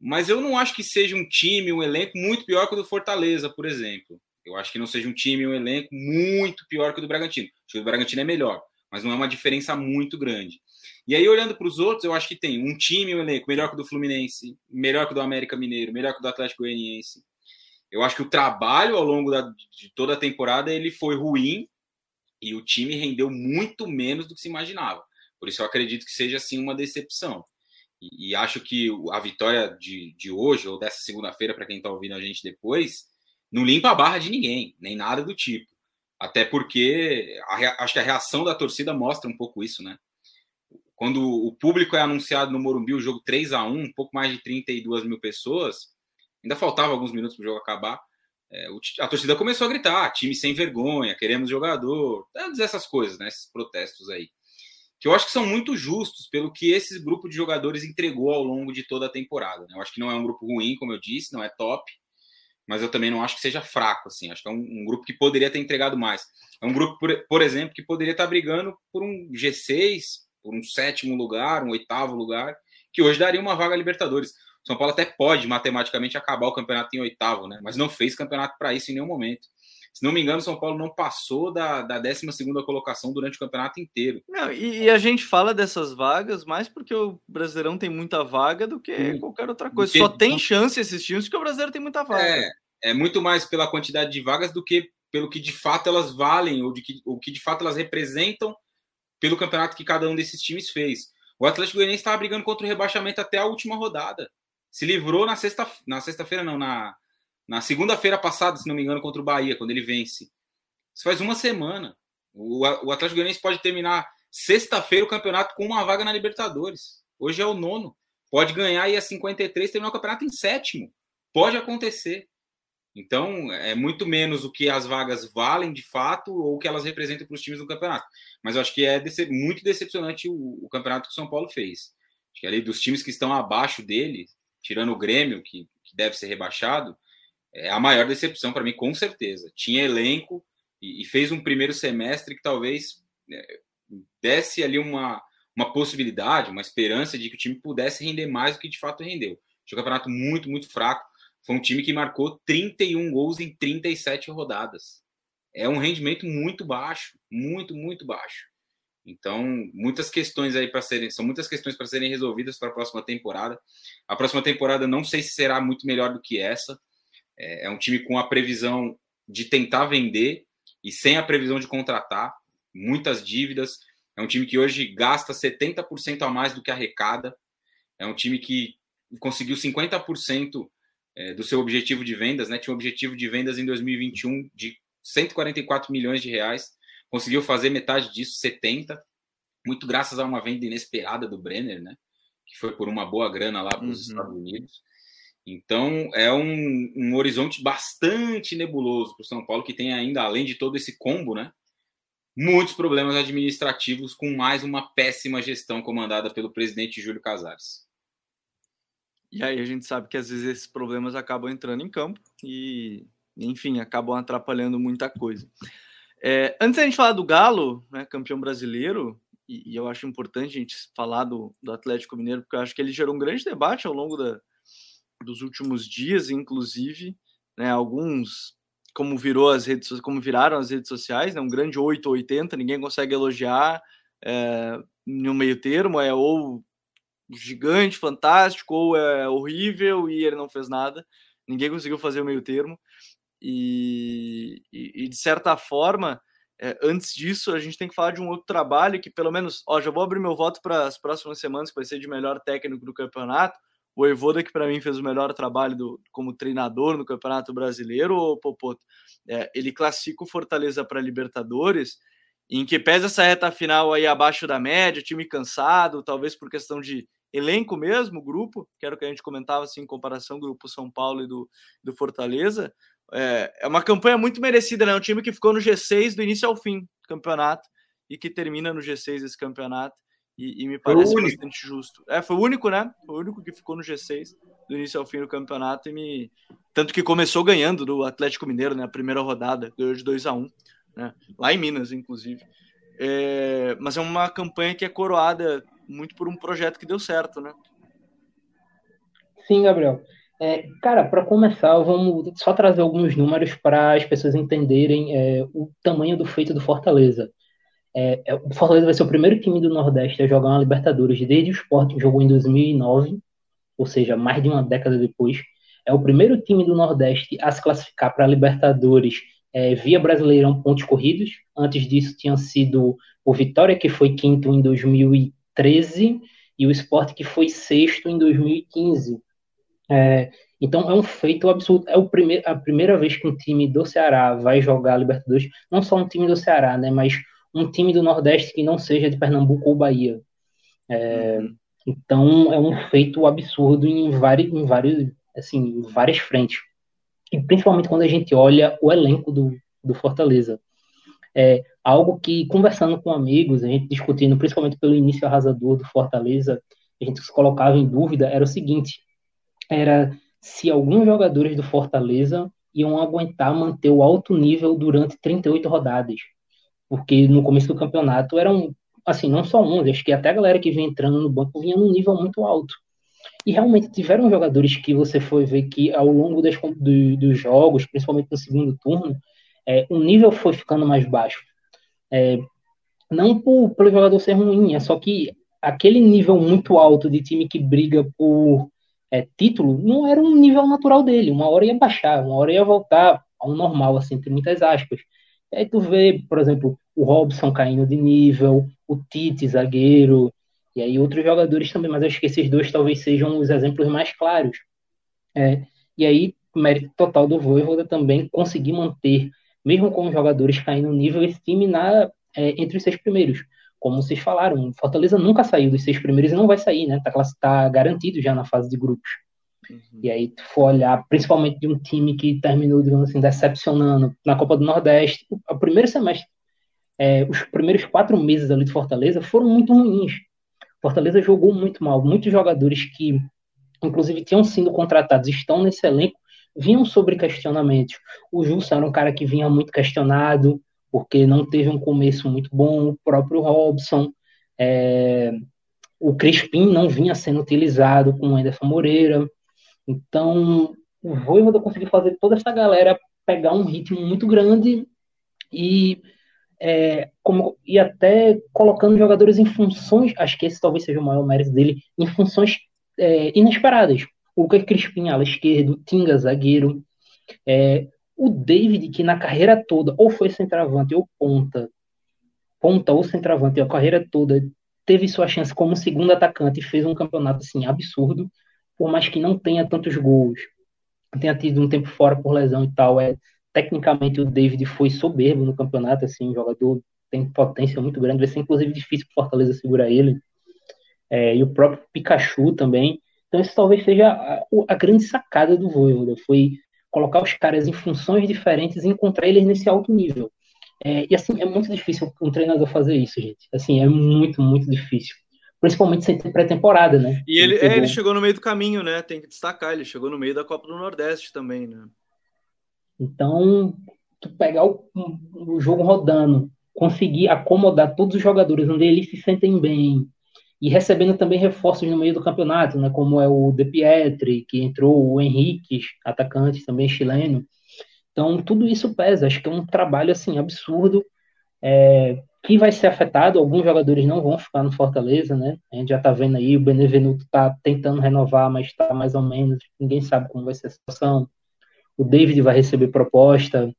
Mas eu não acho que seja um time, um elenco muito pior que o do Fortaleza, por exemplo. Eu acho que não seja um time, um elenco muito pior que o do Bragantino. Acho que o do Bragantino é melhor, mas não é uma diferença muito grande. E aí, olhando para os outros, eu acho que tem um time, um elenco melhor que o do Fluminense, melhor que o do América Mineiro, melhor que o do Atlético Goianiense, eu acho que o trabalho ao longo da, de toda a temporada ele foi ruim e o time rendeu muito menos do que se imaginava. Por isso eu acredito que seja assim uma decepção. E, acho que a vitória de, de hoje, ou dessa segunda-feira, para quem está ouvindo a gente depois, não limpa a barra de ninguém, nem nada do tipo. Até porque a, acho que a reação da torcida mostra um pouco isso, né? Quando o público é anunciado no Morumbi, o jogo 3 a 1 um pouco mais de 32 mil pessoas, Ainda faltava alguns minutos para o jogo acabar. É, a torcida começou a gritar: time sem vergonha, queremos jogador, todas essas coisas, né, esses protestos aí. Que eu acho que são muito justos pelo que esse grupo de jogadores entregou ao longo de toda a temporada. Né? Eu acho que não é um grupo ruim, como eu disse, não é top, mas eu também não acho que seja fraco. Assim. Acho que é um, um grupo que poderia ter entregado mais. É um grupo, por, por exemplo, que poderia estar brigando por um G6, por um sétimo lugar, um oitavo lugar, que hoje daria uma vaga a Libertadores. São Paulo até pode matematicamente acabar o campeonato em oitavo, né? Mas não fez campeonato para isso em nenhum momento. Se não me engano, São Paulo não passou da, da 12 colocação durante o campeonato inteiro. Não, e, e, a gente fala dessas vagas mais porque o Brasileirão tem muita vaga do que hum. qualquer outra coisa. Só tem chance esses times porque o Brasileiro tem muita vaga. É, é muito mais pela quantidade de vagas do que pelo que de fato elas valem ou de que, o que de fato elas representam pelo campeonato que cada um desses times fez. O Atlético Goianiense estava brigando contra o rebaixamento até a última rodada se livrou na sexta na sexta-feira não, na, na segunda-feira passada, se não me engano, contra o Bahia, quando ele vence. Isso faz uma semana. O, o Atlético Goianiense pode terminar sexta-feira o campeonato com uma vaga na Libertadores. Hoje é o nono. Pode ganhar e a 53 terminar o campeonato em sétimo. Pode acontecer. Então, é muito menos o que as vagas valem de fato ou o que elas representam para os times do campeonato. Mas eu acho que é muito decepcionante o, o campeonato que o São Paulo fez. Acho que ali dos times que estão abaixo dele, tirando o Grêmio, que, que deve ser rebaixado, é a maior decepção para mim, com certeza. Tinha elenco e, e, fez um primeiro semestre que talvez é, desse ali uma, uma possibilidade, uma esperança de que o time pudesse render mais do que de fato rendeu. Tinha um campeonato muito, muito fraco. Foi um time que marcou 31 gols em 37 rodadas. É um rendimento muito baixo, muito, muito baixo. Então, muitas questões aí para serem, são muitas questões para serem resolvidas para a próxima temporada. A próxima temporada não sei se será muito melhor do que essa. É, é um time com a previsão de tentar vender e sem a previsão de contratar, muitas dívidas. É um time que hoje gasta 70% a mais do que arrecada. É um time que conseguiu 50% é, do seu objetivo de vendas, né? Tinha um objetivo de vendas em 2021 de 144 milhões de reais conseguiu fazer metade disso, 70, muito graças a uma venda inesperada do Brenner, né? Que foi por uma boa grana lá para os uhum. Estados Unidos. Então é um, um horizonte bastante nebuloso para o São Paulo, que tem ainda, além de todo esse combo, né? Muitos problemas administrativos com mais uma péssima gestão comandada pelo presidente Júlio Casares. E aí a gente sabe que às vezes esses problemas acabam entrando em campo e, enfim, acabam atrapalhando muita coisa. É, antes da gente falar do Galo, né, campeão brasileiro, e, e, eu acho importante a gente falar do, do, Atlético Mineiro, porque eu acho que ele gerou um grande debate ao longo da, dos últimos dias, inclusive, né, alguns como virou as redes como viraram as redes sociais, né, um grande 880, ninguém consegue elogiar é, no meio termo, é ou gigante, fantástico, ou é horrível e ele não fez nada. Ninguém conseguiu fazer o meio termo. E, e, e de certa forma, é, antes disso, a gente tem que falar de um outro trabalho que, pelo menos, ó, já vou abrir meu voto para as próximas semanas, que vai ser de melhor técnico do campeonato. O Evoda, que para mim fez o melhor trabalho do, como treinador no Campeonato Brasileiro, ou Popoto, é, ele classifica o Fortaleza para Libertadores, em que pesa essa reta final aí abaixo da média, time cansado, talvez por questão de elenco mesmo, grupo, que era o que a gente comentava assim, em comparação grupo São Paulo e do, do Fortaleza. É, é uma campanha muito merecida, né? Um time que ficou no G6 do início ao fim do campeonato e que termina no G6 esse campeonato. E, e me parece bastante justo. É, foi o único, né? Foi o único que ficou no G6 do início ao fim do campeonato e me. Tanto que começou ganhando do Atlético Mineiro, né? A primeira rodada, ganhou de 2 a 1 né? Lá em Minas, inclusive. É... Mas é uma campanha que é coroada muito por um projeto que deu certo, né? Sim, Gabriel. É, cara, para começar, vamos só trazer alguns números para as pessoas entenderem é, o tamanho do feito do Fortaleza. É, é, o Fortaleza vai ser o primeiro time do Nordeste a jogar uma Libertadores desde o Sport que jogou em 2009, ou seja, mais de uma década depois. É o primeiro time do Nordeste a se classificar para a Libertadores é, via Brasileirão pontos corridos. Antes disso tinha sido o Vitória, que foi quinto em 2013, e o Sport, que foi sexto em 2015. É, então é um feito absurdo. É o primeir, a primeira vez que um time do Ceará vai jogar a Libertadores, não só um time do Ceará, né, mas um time do Nordeste que não seja de Pernambuco ou Bahia. É. Então é um feito absurdo em vários, em vários, assim, em várias frentes. E principalmente quando a gente olha o elenco do, do Fortaleza. É algo que, conversando com amigos, a gente discutindo, principalmente pelo início arrasador do Fortaleza, a gente se colocava em dúvida, era o seguinte, era se alguns jogadores do Fortaleza iam aguentar manter o alto nível durante 38 rodadas porque no começo do campeonato eram, assim, não só um, acho que até a galera que vinha entrando no banco vinha num nível muito alto. E realmente tiveram jogadores que você foi ver que ao longo das, do, dos jogos, principalmente no segundo turno, é, o nível foi ficando mais baixo. É, não por, pelo jogador ser ruim, é só que aquele nível muito alto de time que briga por é, título não era um nível natural dele. Uma hora ia baixar, uma hora ia voltar ao normal, assim, entre muitas aspas. E aí tu vê, por exemplo, o Robson caindo de nível, o Tite, zagueiro, e aí outros jogadores também, mas acho que esses dois talvez sejam os exemplos mais claros. É, e aí, mérito total do Voivoda também conseguir manter, mesmo com os jogadores caindo nível, esse time na, é, entre os seis primeiros. Como vocês falaram, Fortaleza nunca saiu dos seis primeiros e não vai sair, né? Tá, tá garantido já na fase de grupos. Uhum. E aí, tu for olhar, principalmente de um time que terminou, digamos assim, decepcionando na Copa do Nordeste, o primeiro semestre, é, os primeiros quatro meses ali de Fortaleza foram muito ruins. Fortaleza jogou muito mal. Muitos jogadores que, inclusive, tinham sido contratados, estão nesse elenco, vinham sobre questionamentos. O Jussa era um cara que vinha muito questionado, porque não teve um começo muito bom. O próprio Robson. É, o Crispim não vinha sendo utilizado com o Anderson Moreira. Então, o Voivoda conseguiu fazer toda essa galera pegar um ritmo muito grande e, é, como, e até colocando jogadores em funções, acho que esse talvez seja o maior mérito dele, em funções é, inesperadas. O Lucas Crispim, ala esquerda, o Tinga, zagueiro, é, o David, que na carreira toda, ou foi centroavante ou ponta, ponta ou centroavante, a carreira toda teve sua chance como segundo atacante e fez um campeonato assim absurdo por mais que não tenha tantos gols, tenha tido um tempo fora por lesão e tal, é tecnicamente o David foi soberbo no campeonato, assim, um jogador tem potência muito grande, vai ser inclusive difícil para Fortaleza segurar ele. É, e o próprio Pikachu também. Então isso talvez seja a, a grande sacada do Voivoda, foi colocar os caras em funções diferentes e encontrar eles nesse alto nível. É, e assim, é muito difícil um treinador fazer isso, gente. Assim, é muito, muito difícil principalmente sem ter pré-temporada, né? E ele, é, ele chegou no meio do caminho, né? Tem que destacar, ele chegou no meio da Copa do Nordeste também, né? Então, tu pegar o, o jogo rodando, conseguir acomodar todos os jogadores onde eles se sentem bem, e recebendo também reforços no meio do campeonato, né? Como é o De Pietri, que entrou, o Henrique, atacante também chileno. Então, tudo isso pesa. Acho que é um trabalho, assim, absurdo. É, que vai ser afetado, alguns jogadores não vão ficar no Fortaleza, né? A gente já tá vendo aí, o Benevenuto tá tentando renovar, mas tá mais ou menos, ninguém sabe como vai ser a situação. O David vai receber proposta,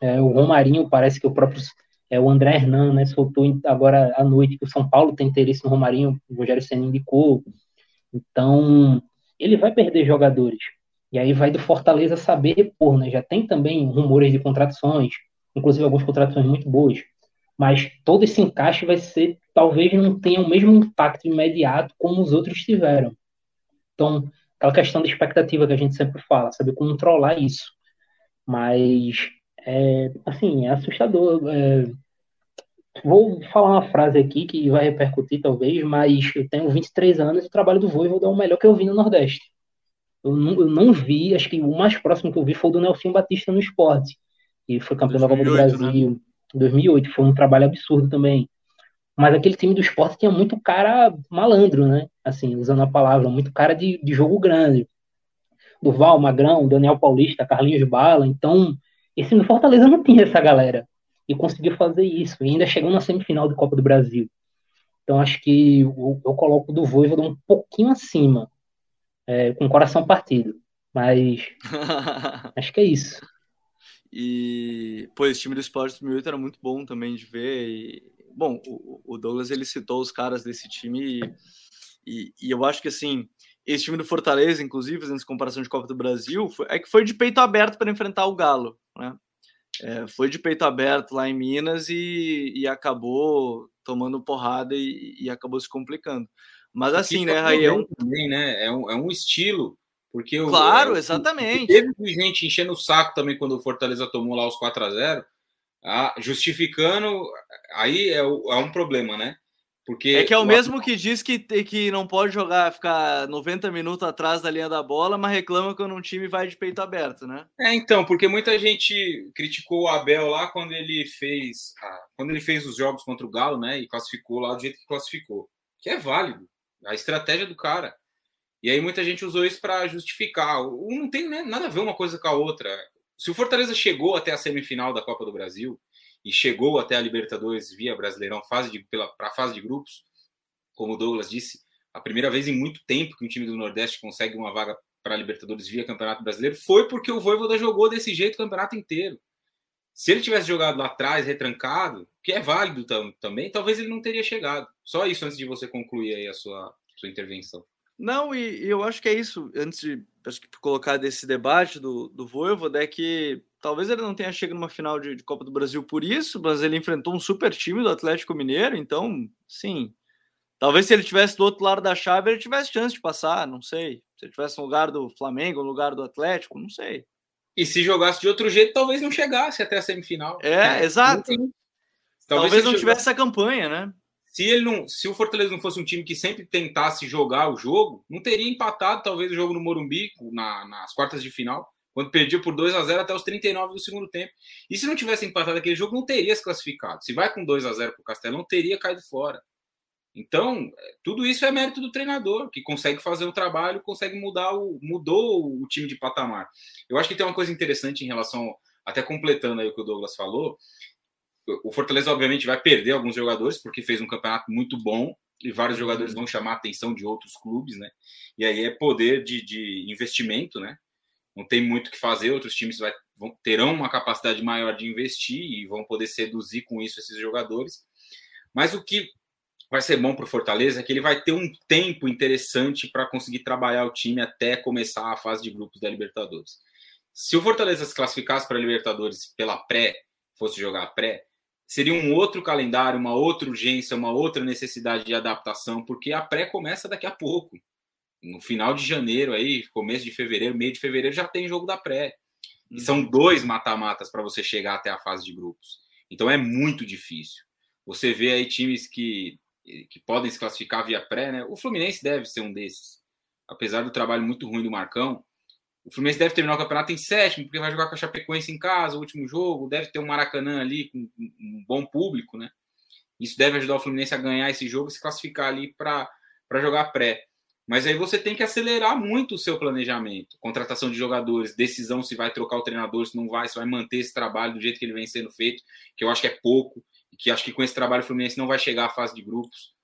é, o Romarinho parece que o próprio é, o André Hernan, né, soltou agora à noite que o São Paulo tem interesse no Romarinho, o Rogério Senna indicou. Então, ele vai perder jogadores. E aí vai do Fortaleza saber repor, né? Já tem também rumores de contratações, inclusive algumas contratações muito boas mas todo esse encaixe vai ser, talvez não tenha o mesmo impacto imediato como os outros tiveram. Então, aquela questão da expectativa que a gente sempre fala, saber controlar isso. Mas, é, assim, é assustador. É, vou falar uma frase aqui que vai repercutir talvez, mas eu tenho 23 anos e o trabalho do Voivoda é o melhor que eu vi no Nordeste. Eu não, eu não vi, acho que o mais próximo que eu vi foi o do Nelson Batista no esporte, que foi campeão 2008, da Copa do Brasil né? Em 2008. Foi um trabalho absurdo também. Mas aquele time do esporte tinha muito cara malandro, né? Assim, usando a palavra, muito cara de, de jogo grande. Duval, Magrão, Daniel Paulista, Carlinhos Bala. Então, esse no Fortaleza não tinha essa galera. E conseguiu fazer isso. E ainda chegou na semifinal do Copa do Brasil. Então, acho que eu, eu coloco do Voivoda um pouquinho acima. É, com o coração partido. Mas [laughs] acho que é isso. E, pô, esse time do Sport 2008 era muito bom também de ver. E, bom, o, o, Douglas ele citou os caras desse time e, e, e, eu acho que assim, esse time do Fortaleza, inclusive, fazendo essa comparação de Copa do Brasil, foi, é que foi de peito aberto para enfrentar o Galo, né? É, foi de peito aberto lá em Minas e, e acabou tomando porrada e, e acabou se complicando. Mas assim, né, um... Também, né? É um, é um estilo porque claro, exatamente. Teve gente enchendo o saco também quando o Fortaleza tomou lá os 4 a 0 ah, justificando. Aí é, é, um problema, né? Porque é que é o, o mesmo que diz que, que não pode jogar, ficar 90 minutos atrás da linha da bola, mas reclama quando um time vai de peito aberto, né? É, então, porque muita gente criticou o Abel lá quando ele fez ah, quando ele fez os jogos contra o Galo, né? E classificou lá do jeito que classificou. Que é válido. A estratégia do cara. E aí muita gente usou isso para justificar. Não tem né, nada a ver uma coisa com a outra. Se o Fortaleza chegou até a semifinal da Copa do Brasil e chegou até a Libertadores via Brasileirão fase para a fase de grupos, como o Douglas disse, a primeira vez em muito tempo que um time do Nordeste consegue uma vaga para a Libertadores via Campeonato Brasileiro foi porque o Voivoda jogou desse jeito o campeonato inteiro. Se ele tivesse jogado lá atrás, retrancado, que é válido também, talvez ele não teria chegado. Só isso antes de você concluir aí a sua, sua intervenção. Não, e, e, eu acho que é isso. Antes de acho que colocar desse debate do, do Voivoda, é que talvez ele não tenha chegado numa final de, de, Copa do Brasil por isso, mas ele enfrentou um super time do Atlético Mineiro, então, sim. Talvez se ele tivesse do outro lado da chave, ele tivesse chance de passar, não sei. Se ele tivesse no lugar do Flamengo, no lugar do Atlético, não sei. E se jogasse de outro jeito, talvez não chegasse até a semifinal. É, é exato. Talvez, talvez não tivesse essa campanha, né? Se ele não, se o Fortaleza não fosse um time que sempre tentasse jogar o jogo, não teria empatado talvez o jogo no Morumbi na, nas quartas de final, quando perdia por 2 a 0 até os 39 do segundo tempo. E se não tivesse empatado aquele jogo, não teria se classificado. Se vai com 2 a 0 para o Castelão, teria caído fora. Então, tudo isso é mérito do treinador, que consegue fazer o trabalho, consegue mudar o mudou o time de patamar. Eu acho que tem uma coisa interessante em relação até completando aí o que o Douglas falou, o Fortaleza, obviamente, vai perder alguns jogadores, porque fez um campeonato muito bom e vários uhum. jogadores vão chamar a atenção de outros clubes, né? E aí é poder de, de investimento, né? Não tem muito o que fazer, outros times vai, vão, terão uma capacidade maior de investir e vão poder seduzir com isso esses jogadores. Mas o que vai ser bom para o Fortaleza é que ele vai ter um tempo interessante para conseguir trabalhar o time até começar a fase de grupos da Libertadores. Se o Fortaleza se classificasse para a Libertadores pela pré, fosse jogar pré, seria um outro calendário, uma outra urgência, uma outra necessidade de adaptação, porque a pré começa daqui a pouco. No final de janeiro, aí, começo de fevereiro, meio de fevereiro, já tem jogo da pré. E uhum. são dois mata-matas para você chegar até a fase de grupos. Então é muito difícil. Você vê aí times que, que podem se classificar via pré, né? O Fluminense deve ser um desses. Apesar do trabalho muito ruim do Marcão, o Fluminense deve terminar o campeonato em sétimo, porque vai jogar com a Chapecoense em casa, o último jogo, deve ter um Maracanã ali com um bom público, né? Isso deve ajudar o Fluminense a ganhar esse jogo e se classificar ali para jogar pré. Mas aí você tem que acelerar muito o seu planejamento. Contratação de jogadores, decisão se vai trocar o treinador, se não vai, se vai manter esse trabalho do jeito que ele vem sendo feito, que eu acho que é pouco, e que acho que com esse trabalho o Fluminense não vai chegar à fase de grupos.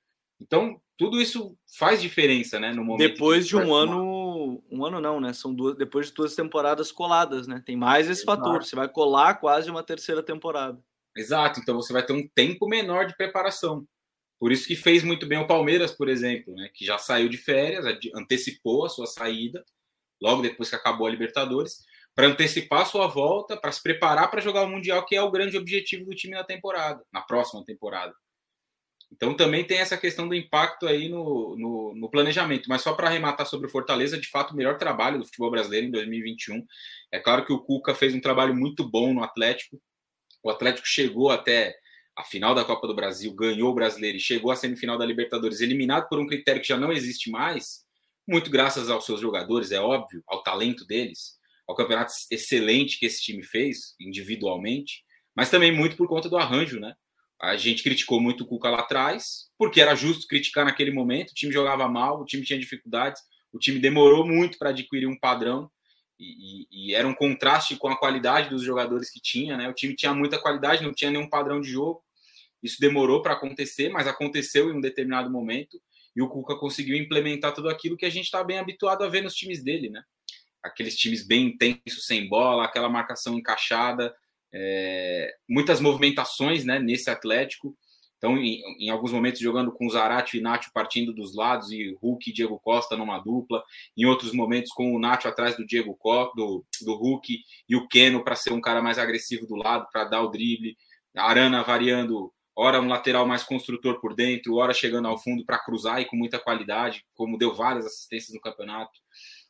Então, tudo isso faz diferença, né? No momento depois de um ano, um ano não, né? São duas, depois de duas temporadas coladas, né? Tem mais esse Exato. fator. Você vai colar quase uma terceira temporada. Exato. Então você vai ter um tempo menor de preparação. Por isso que fez muito bem o Palmeiras, por exemplo, né? Que já saiu de férias, antecipou a sua saída logo depois que acabou a Libertadores, para antecipar a sua volta, para se preparar para jogar o Mundial, que é o grande objetivo do time na temporada, na próxima temporada. Então também tem essa questão do impacto aí no, no, no planejamento. Mas só para arrematar sobre o Fortaleza, de fato, o melhor trabalho do futebol brasileiro em 2021. É claro que o Cuca fez um trabalho muito bom no Atlético. O Atlético chegou até a final da Copa do Brasil, ganhou o brasileiro e chegou à semifinal da Libertadores, eliminado por um critério que já não existe mais, muito graças aos seus jogadores, é óbvio, ao talento deles, ao campeonato excelente que esse time fez individualmente, mas também muito por conta do arranjo, né? A gente criticou muito o Cuca lá atrás, porque era justo criticar naquele momento. O time jogava mal, o time tinha dificuldades, o time demorou muito para adquirir um padrão e, e, e, era um contraste com a qualidade dos jogadores que tinha, né? O time tinha muita qualidade, não tinha nenhum padrão de jogo. Isso demorou para acontecer, mas aconteceu em um determinado momento e o Cuca conseguiu implementar tudo aquilo que a gente está bem habituado a ver nos times dele, né? Aqueles times bem intensos, sem bola, aquela marcação encaixada, é, muitas movimentações né, nesse Atlético. Então, em, em, alguns momentos, jogando com Zarate e Nacho partindo dos lados e Hulk e Diego Costa numa dupla. Em outros momentos, com o Nacho atrás do Diego Costa, do, do Hulk e o Keno para ser um cara mais agressivo do lado, para dar o drible. A Arana variando, ora um lateral mais construtor por dentro, ora chegando ao fundo para cruzar e com muita qualidade, como deu várias assistências no campeonato.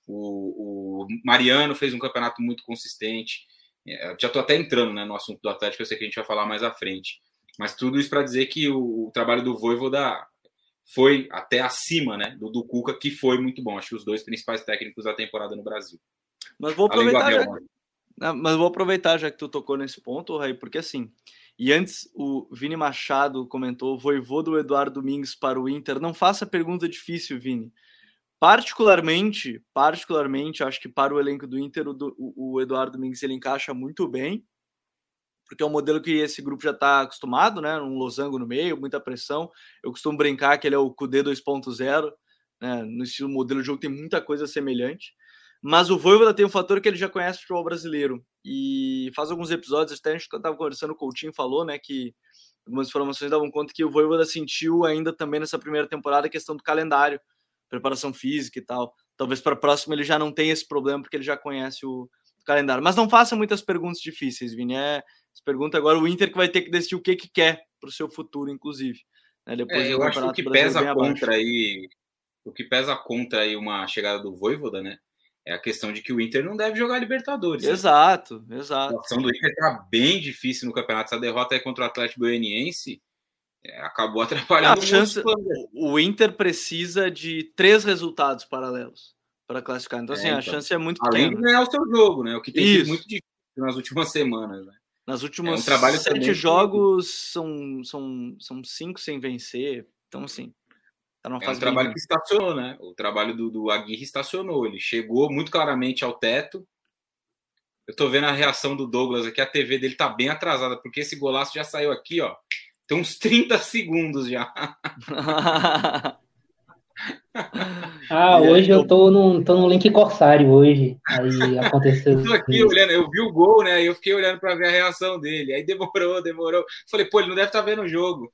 O, o Mariano fez um campeonato muito consistente. É, já estou até entrando né, no assunto do Atlético, eu sei que a gente vai falar mais à frente. Mas tudo isso para dizer que o, o, trabalho do Voivoda foi até acima né, do, do Cuca, que foi muito bom. Acho que os dois principais técnicos da temporada no Brasil. Mas vou aproveitar, já, né? mas vou aproveitar já que tu tocou nesse ponto, Ray, porque assim, e antes o Vini Machado comentou, voivô do Eduardo Domingues para o Inter. Não faça pergunta difícil, Vini. Particularmente, particularmente, acho que para o elenco do Inter, o, o Eduardo Domingues ele encaixa muito bem, porque é um modelo que esse grupo já está acostumado, né? Um losango no meio, muita pressão. Eu costumo brincar que ele é o QD 2.0, né? No estilo modelo de jogo tem muita coisa semelhante. Mas o Voivoda tem um fator que ele já conhece o futebol brasileiro. E faz alguns episódios, até a gente estava conversando, o Coutinho falou, né, que algumas informações davam conta que o Voivoda sentiu ainda também nessa primeira temporada a questão do calendário preparação física e tal. Talvez para a próxima ele já não tenha esse problema, porque ele já conhece o calendário. Mas não faça muitas perguntas difíceis, Vini. É, pergunta agora o Inter que vai ter que decidir o que, que quer para o seu futuro, inclusive. Né? Depois é, eu acho que o que pesa contra aí, o que pesa contra aí uma chegada do Voivoda, né? É a questão de que o Inter não deve jogar Libertadores. Exato, né? exato. A situação do Inter está bem difícil no campeonato. Essa derrota aí contra o Atlético Goianiense é, acabou atrapalhando a chance, o Inter precisa de três resultados paralelos para classificar. Então, assim, é, então, a chance é muito Além pequena. de ganhar o seu jogo, né? O que tem Isso. sido muito difícil nas últimas semanas, né? Nas últimas é um trabalho sete jogos são, são, são cinco sem vencer. Então, assim, tá numa é fase um trabalho que estacionou, né? O trabalho do, do Aguirre estacionou. Ele chegou muito claramente ao teto. Eu tô vendo a reação do Douglas aqui. A TV dele tá bem atrasada, porque esse golaço já saiu aqui, ó. Tem uns 30 segundos já. [laughs] ah, hoje eu tô no, tô no link Corsário hoje. Aí [laughs] aconteceu. eu tô aqui olhando, eu vi o gol, né? Eu fiquei olhando para ver a reação dele. Aí demorou, demorou. Falei, pô, ele não deve estar tá vendo o jogo.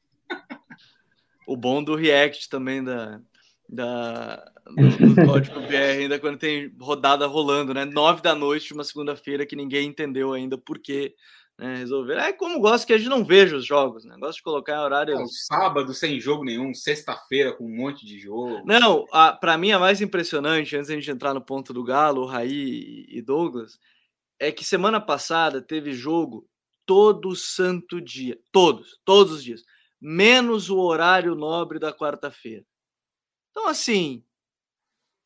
O bom do React também da, da, do, do [laughs] código BR, ainda quando tem rodada rolando, né? Nove da noite, uma segunda-feira que ninguém entendeu ainda por quê né, resolver. É como gosto que a gente não veja os jogos, né? Gosto de colocar em horário. Não, sábado sem jogo nenhum, sexta-feira com um monte de jogo. Não, para mim a mais impressionante, antes de a gente entrar no ponto do Galo, Raí e Douglas, é que semana passada teve jogo todo santo dia. Todos, todos os dias. Menos o horário nobre da quarta-feira. Então, assim,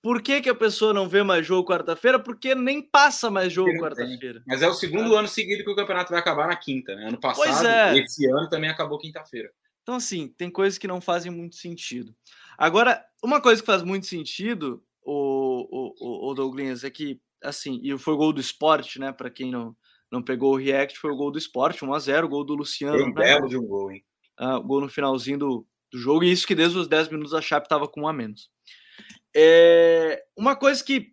por que, que a pessoa não vê mais jogo quarta-feira? Porque nem passa mais jogo quarta-feira. Mas é o segundo ano seguido que o campeonato vai acabar na quinta, né? Ano passado, é. esse ano também acabou quinta-feira. Então, assim, tem coisas que não fazem muito sentido. Agora, uma coisa que faz muito sentido, o, o, o Douglas, é que, assim, e foi o gol do esporte, né? Para quem não, não pegou o react, foi o gol do esporte, 1x0, o gol do Luciano. Foi um né? belo de um gol, hein? Ah, gol no finalzinho do, do jogo, e isso que desde os 10 minutos a Chape estava com um a menos. É, uma coisa que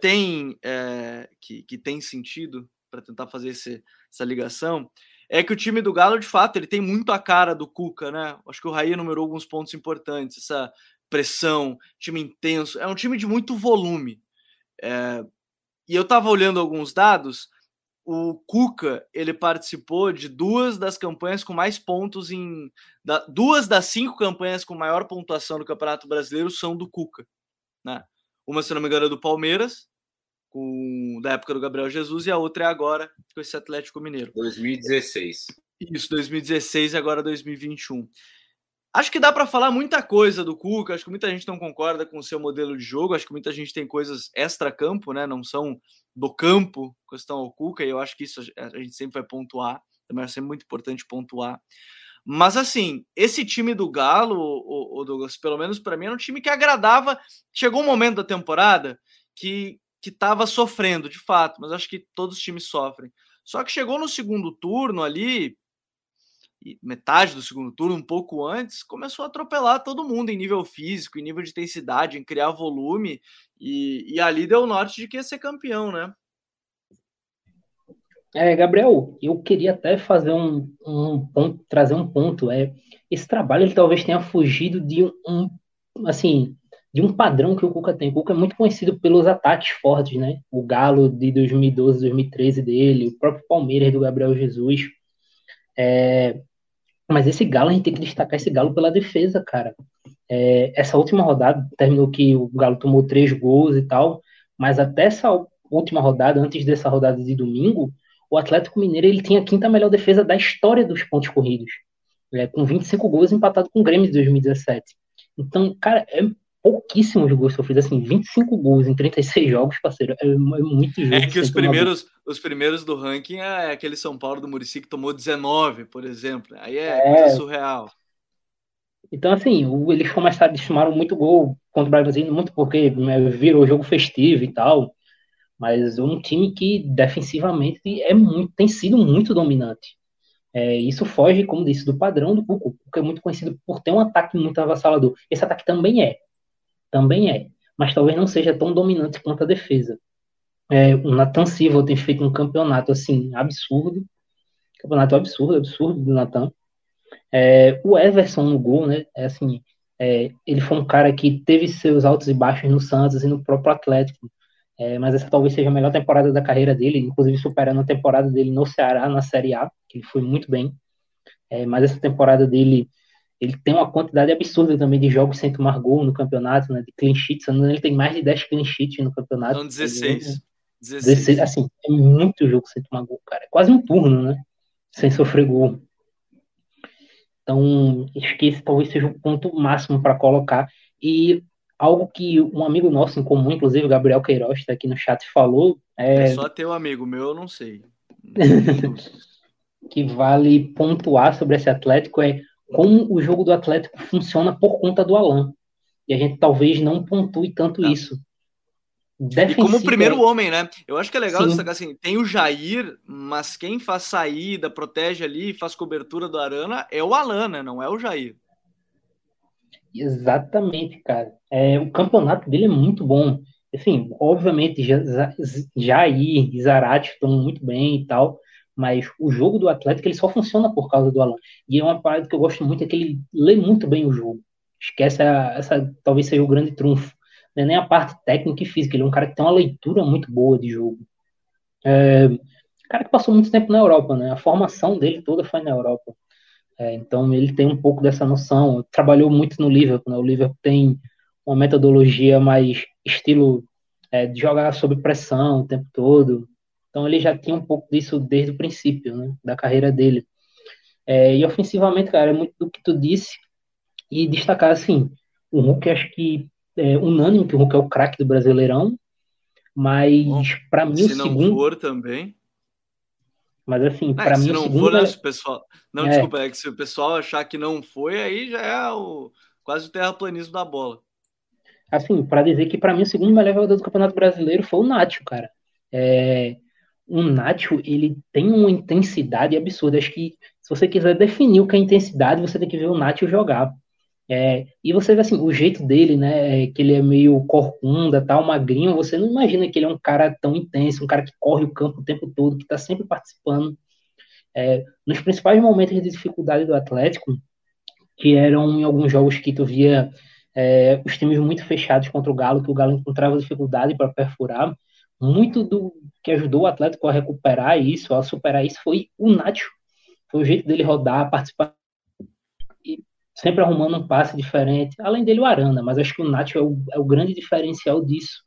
tem, é, que, que tem sentido para tentar fazer esse, essa ligação é que o time do Galo, de fato, ele tem muito a cara do Cuca, né? Acho que o Raí numerou alguns pontos importantes, essa pressão, time intenso, é um time de muito volume. É, e eu estava olhando alguns dados, o Cuca ele participou de duas das campanhas com mais pontos em. Da, duas das cinco campanhas com maior pontuação no Campeonato Brasileiro são do Cuca. Né? Uma, se não me engano, é do Palmeiras, com, da época do Gabriel Jesus, e a outra é agora, com esse Atlético Mineiro. 2016. Isso, 2016 e agora 2021. Acho que dá para falar muita coisa do Cuca, acho que muita gente não concorda com o seu modelo de jogo, acho que muita gente tem coisas extra-campo, né? Não são do campo, questão ao Cuca, e eu acho que isso a gente sempre vai pontuar, também é sempre muito importante pontuar. Mas assim, esse time do Galo, o, o Douglas, pelo menos para mim, era um time que agradava. Chegou um momento da temporada que que estava sofrendo, de fato, mas acho que todos os times sofrem. Só que chegou no segundo turno ali, metade do segundo turno, um pouco antes, começou a atropelar todo mundo em nível físico, em nível de intensidade, em criar volume, e, e ali deu o norte de que ia ser campeão, né? É, Gabriel, eu queria até fazer um, um ponto, trazer um ponto. É, esse trabalho ele talvez tenha fugido de um, um, assim, de um padrão que o Cuca tem. O Cuca é muito conhecido pelos ataques fortes, né? O Galo de 2012, 2013 dele, o próprio Palmeiras do Gabriel Jesus. É, mas esse Galo, a gente tem que destacar esse Galo pela defesa, cara. É, essa última rodada terminou que o Galo tomou três gols e tal, mas até essa última rodada, antes dessa rodada de domingo, o Atlético Mineiro ele tinha a quinta melhor defesa da história dos pontos corridos, é, com 25 gols empatado com o Grêmio de 2017. Então, cara, é pouquíssimos gols sofridos, assim, 25 gols em 36 jogos, parceiro, é, é muito jogo. É que os primeiros, os primeiros do ranking é aquele São Paulo do Murici que tomou 19, por exemplo, aí é, é... coisa surreal. Então, assim, eles começaram, eles tomaram muito gol contra o Bragantino, muito porque né, virou jogo festivo e tal, mas um time que defensivamente é muito, tem sido muito dominante. É, isso foge, como disse, do padrão do Cuco. O é muito conhecido por ter um ataque muito avassalador. Esse ataque também é, também é, mas talvez não seja tão dominante quanto a defesa. É, o Nathan Silva tem feito um campeonato assim absurdo, campeonato absurdo, absurdo do Nathan. É, o Everson no gol, né? É assim, é, ele foi um cara que teve seus altos e baixos no Santos e no próprio Atlético. É, mas essa talvez seja a melhor temporada da carreira dele, inclusive superando a temporada dele no Ceará, na Série A, que ele foi muito bem. É, mas essa temporada dele ele tem uma quantidade absurda também de jogos sem tomar gol no campeonato, né? De clean sheets. Ele tem mais de 10 clean sheets no campeonato. São 16. 16. 16. Assim, é muito jogo sem tomar gol, cara. É quase um turno, né? Sem sofrer gol. Então, acho que esse talvez seja o ponto máximo para colocar. E algo que um amigo nosso em comum, inclusive o Gabriel Queiroz, está aqui no chat, falou. É, é só teu amigo, meu eu não sei. [laughs] que vale pontuar sobre esse Atlético é como o jogo do Atlético funciona por conta do Alan. E a gente talvez não pontue tanto não. isso. E como primeiro homem, né? Eu acho que é legal destacar assim: tem o Jair, mas quem faz saída, protege ali, faz cobertura do Arana é o Alan, né? Não é o Jair. Exatamente, cara. É, o campeonato dele é muito bom. Assim, obviamente, Jair e Zarate estão muito bem e tal, mas o jogo do Atlético ele só funciona por causa do Alan. E é uma parada que eu gosto muito, é que ele lê muito bem o jogo. Esquece essa, essa talvez seja o grande trunfo. Não é nem a parte técnica e física, ele é um cara que tem uma leitura muito boa de jogo. É, cara que passou muito tempo na Europa, né? A formação dele toda foi na Europa. É, então ele tem um pouco dessa noção. Trabalhou muito no Liverpool. Né? O Liverpool tem uma metodologia mais estilo é, de jogar sob pressão o tempo todo. Então ele já tinha um pouco disso desde o princípio, né, da carreira dele. É, e ofensivamente, cara, é muito do que tu disse. E destacar, assim, o Hulk, acho que é unânime que o Hulk é o craque do Brasileirão. Mas, para mim, se o não segundo... for também... Mas, assim, para mim, se não o segundo... For, né, é... se o pessoal... Não, é. desculpa, é que se o pessoal achar que não foi, aí já é o... quase o terraplanismo da bola. Assim, para dizer que, para mim, o segundo melhor jogador do Campeonato Brasileiro foi o Nacho, cara. É o Nacho, ele tem uma intensidade absurda. Acho que se você quiser definir o que é intensidade, você tem que ver o Nacho jogar. É, e você vê assim, o jeito dele, né, é que ele é meio corcunda, tal, magrinho, você não imagina que ele é um cara tão intenso, um cara que corre o campo o tempo todo, que está sempre participando. É, nos principais momentos de dificuldade do Atlético, que eram em alguns jogos que tu via é, os times muito fechados contra o Galo, que o Galo encontrava dificuldade para perfurar, muito do que ajudou o Atlético a recuperar isso, a superar isso, foi o Nacho. Foi o jeito dele rodar, participar sempre arrumando um passe diferente. Além dele, o Arana, mas acho que o Nacho é o, é o grande diferencial disso.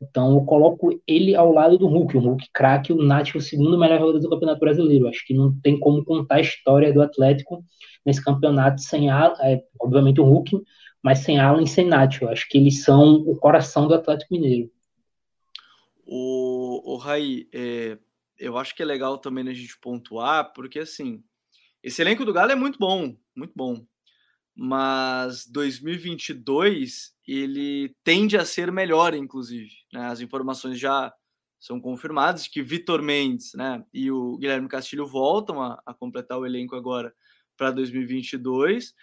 Então eu coloco ele ao lado do Hulk, o Hulk craque, o Nath o segundo melhor jogador do Campeonato Brasileiro. Acho que não tem como contar a história do Atlético nesse campeonato sem, a, é, obviamente, o Hulk, mas sem Alan e sem Nath. Eu acho que eles são o coração do Atlético Mineiro. O, o Raí, é, eu acho que é legal também a gente pontuar, porque assim, esse elenco do Galo é muito bom, muito bom mas 2022 ele tende a ser melhor, inclusive. Né? As informações já são confirmadas que Vitor Mendes né, e o Guilherme Castilho voltam a, a completar o elenco agora para 2022.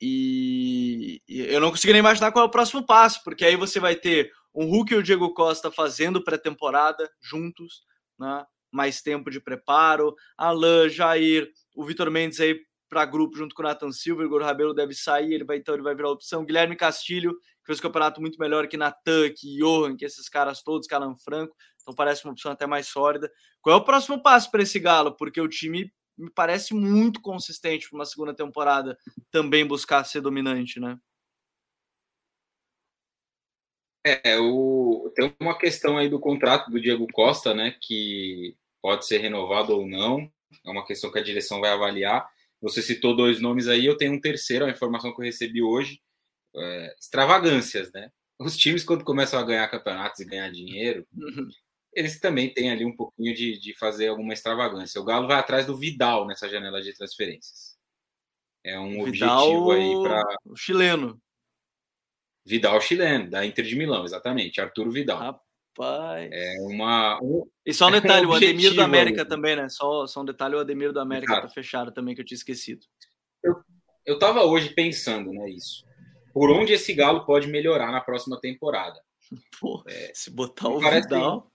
E, e eu não consigo nem imaginar qual é o próximo passo, porque aí você vai ter um Hulk e o Diego Costa fazendo pré-temporada juntos, né? mais tempo de preparo, Alain, Jair, o Vitor Mendes aí para grupo junto com o Nathan Silva. Igor Rabelo deve sair, ele vai então ele vai virar opção. Guilherme Castilho, que fez o campeonato muito melhor que Natan, que Johan, que esses caras todos, Calan Franco. Então parece uma opção até mais sólida. Qual é o próximo passo para esse Galo? Porque o time me parece muito consistente para uma segunda temporada também buscar ser dominante, né? É, o, tem uma questão aí do contrato do Diego Costa, né, que pode ser renovado ou não. É uma questão que a direção vai avaliar. Você citou dois nomes aí, eu tenho um terceiro, a informação que eu recebi hoje. É, extravagâncias, né? Os times, quando começam a ganhar campeonatos e ganhar dinheiro, uhum. eles também têm ali um pouquinho de, de fazer alguma extravagância. O Galo vai atrás do Vidal nessa janela de transferências. É um Vidal, objetivo aí para. O chileno. Vidal chileno, da Inter de Milão, exatamente. Arturo Vidal. Rapaz. É uma. E só um [laughs] detalhe, um o Ademir do América ali. também, né? Só, só um detalhe, o Ademir do América Exato. tá fechado também, que eu tinha esquecido. Eu, eu tava hoje pensando, né, isso. Por onde esse Galo pode melhorar na próxima temporada? [laughs] Pô, é, se botar o Vidal.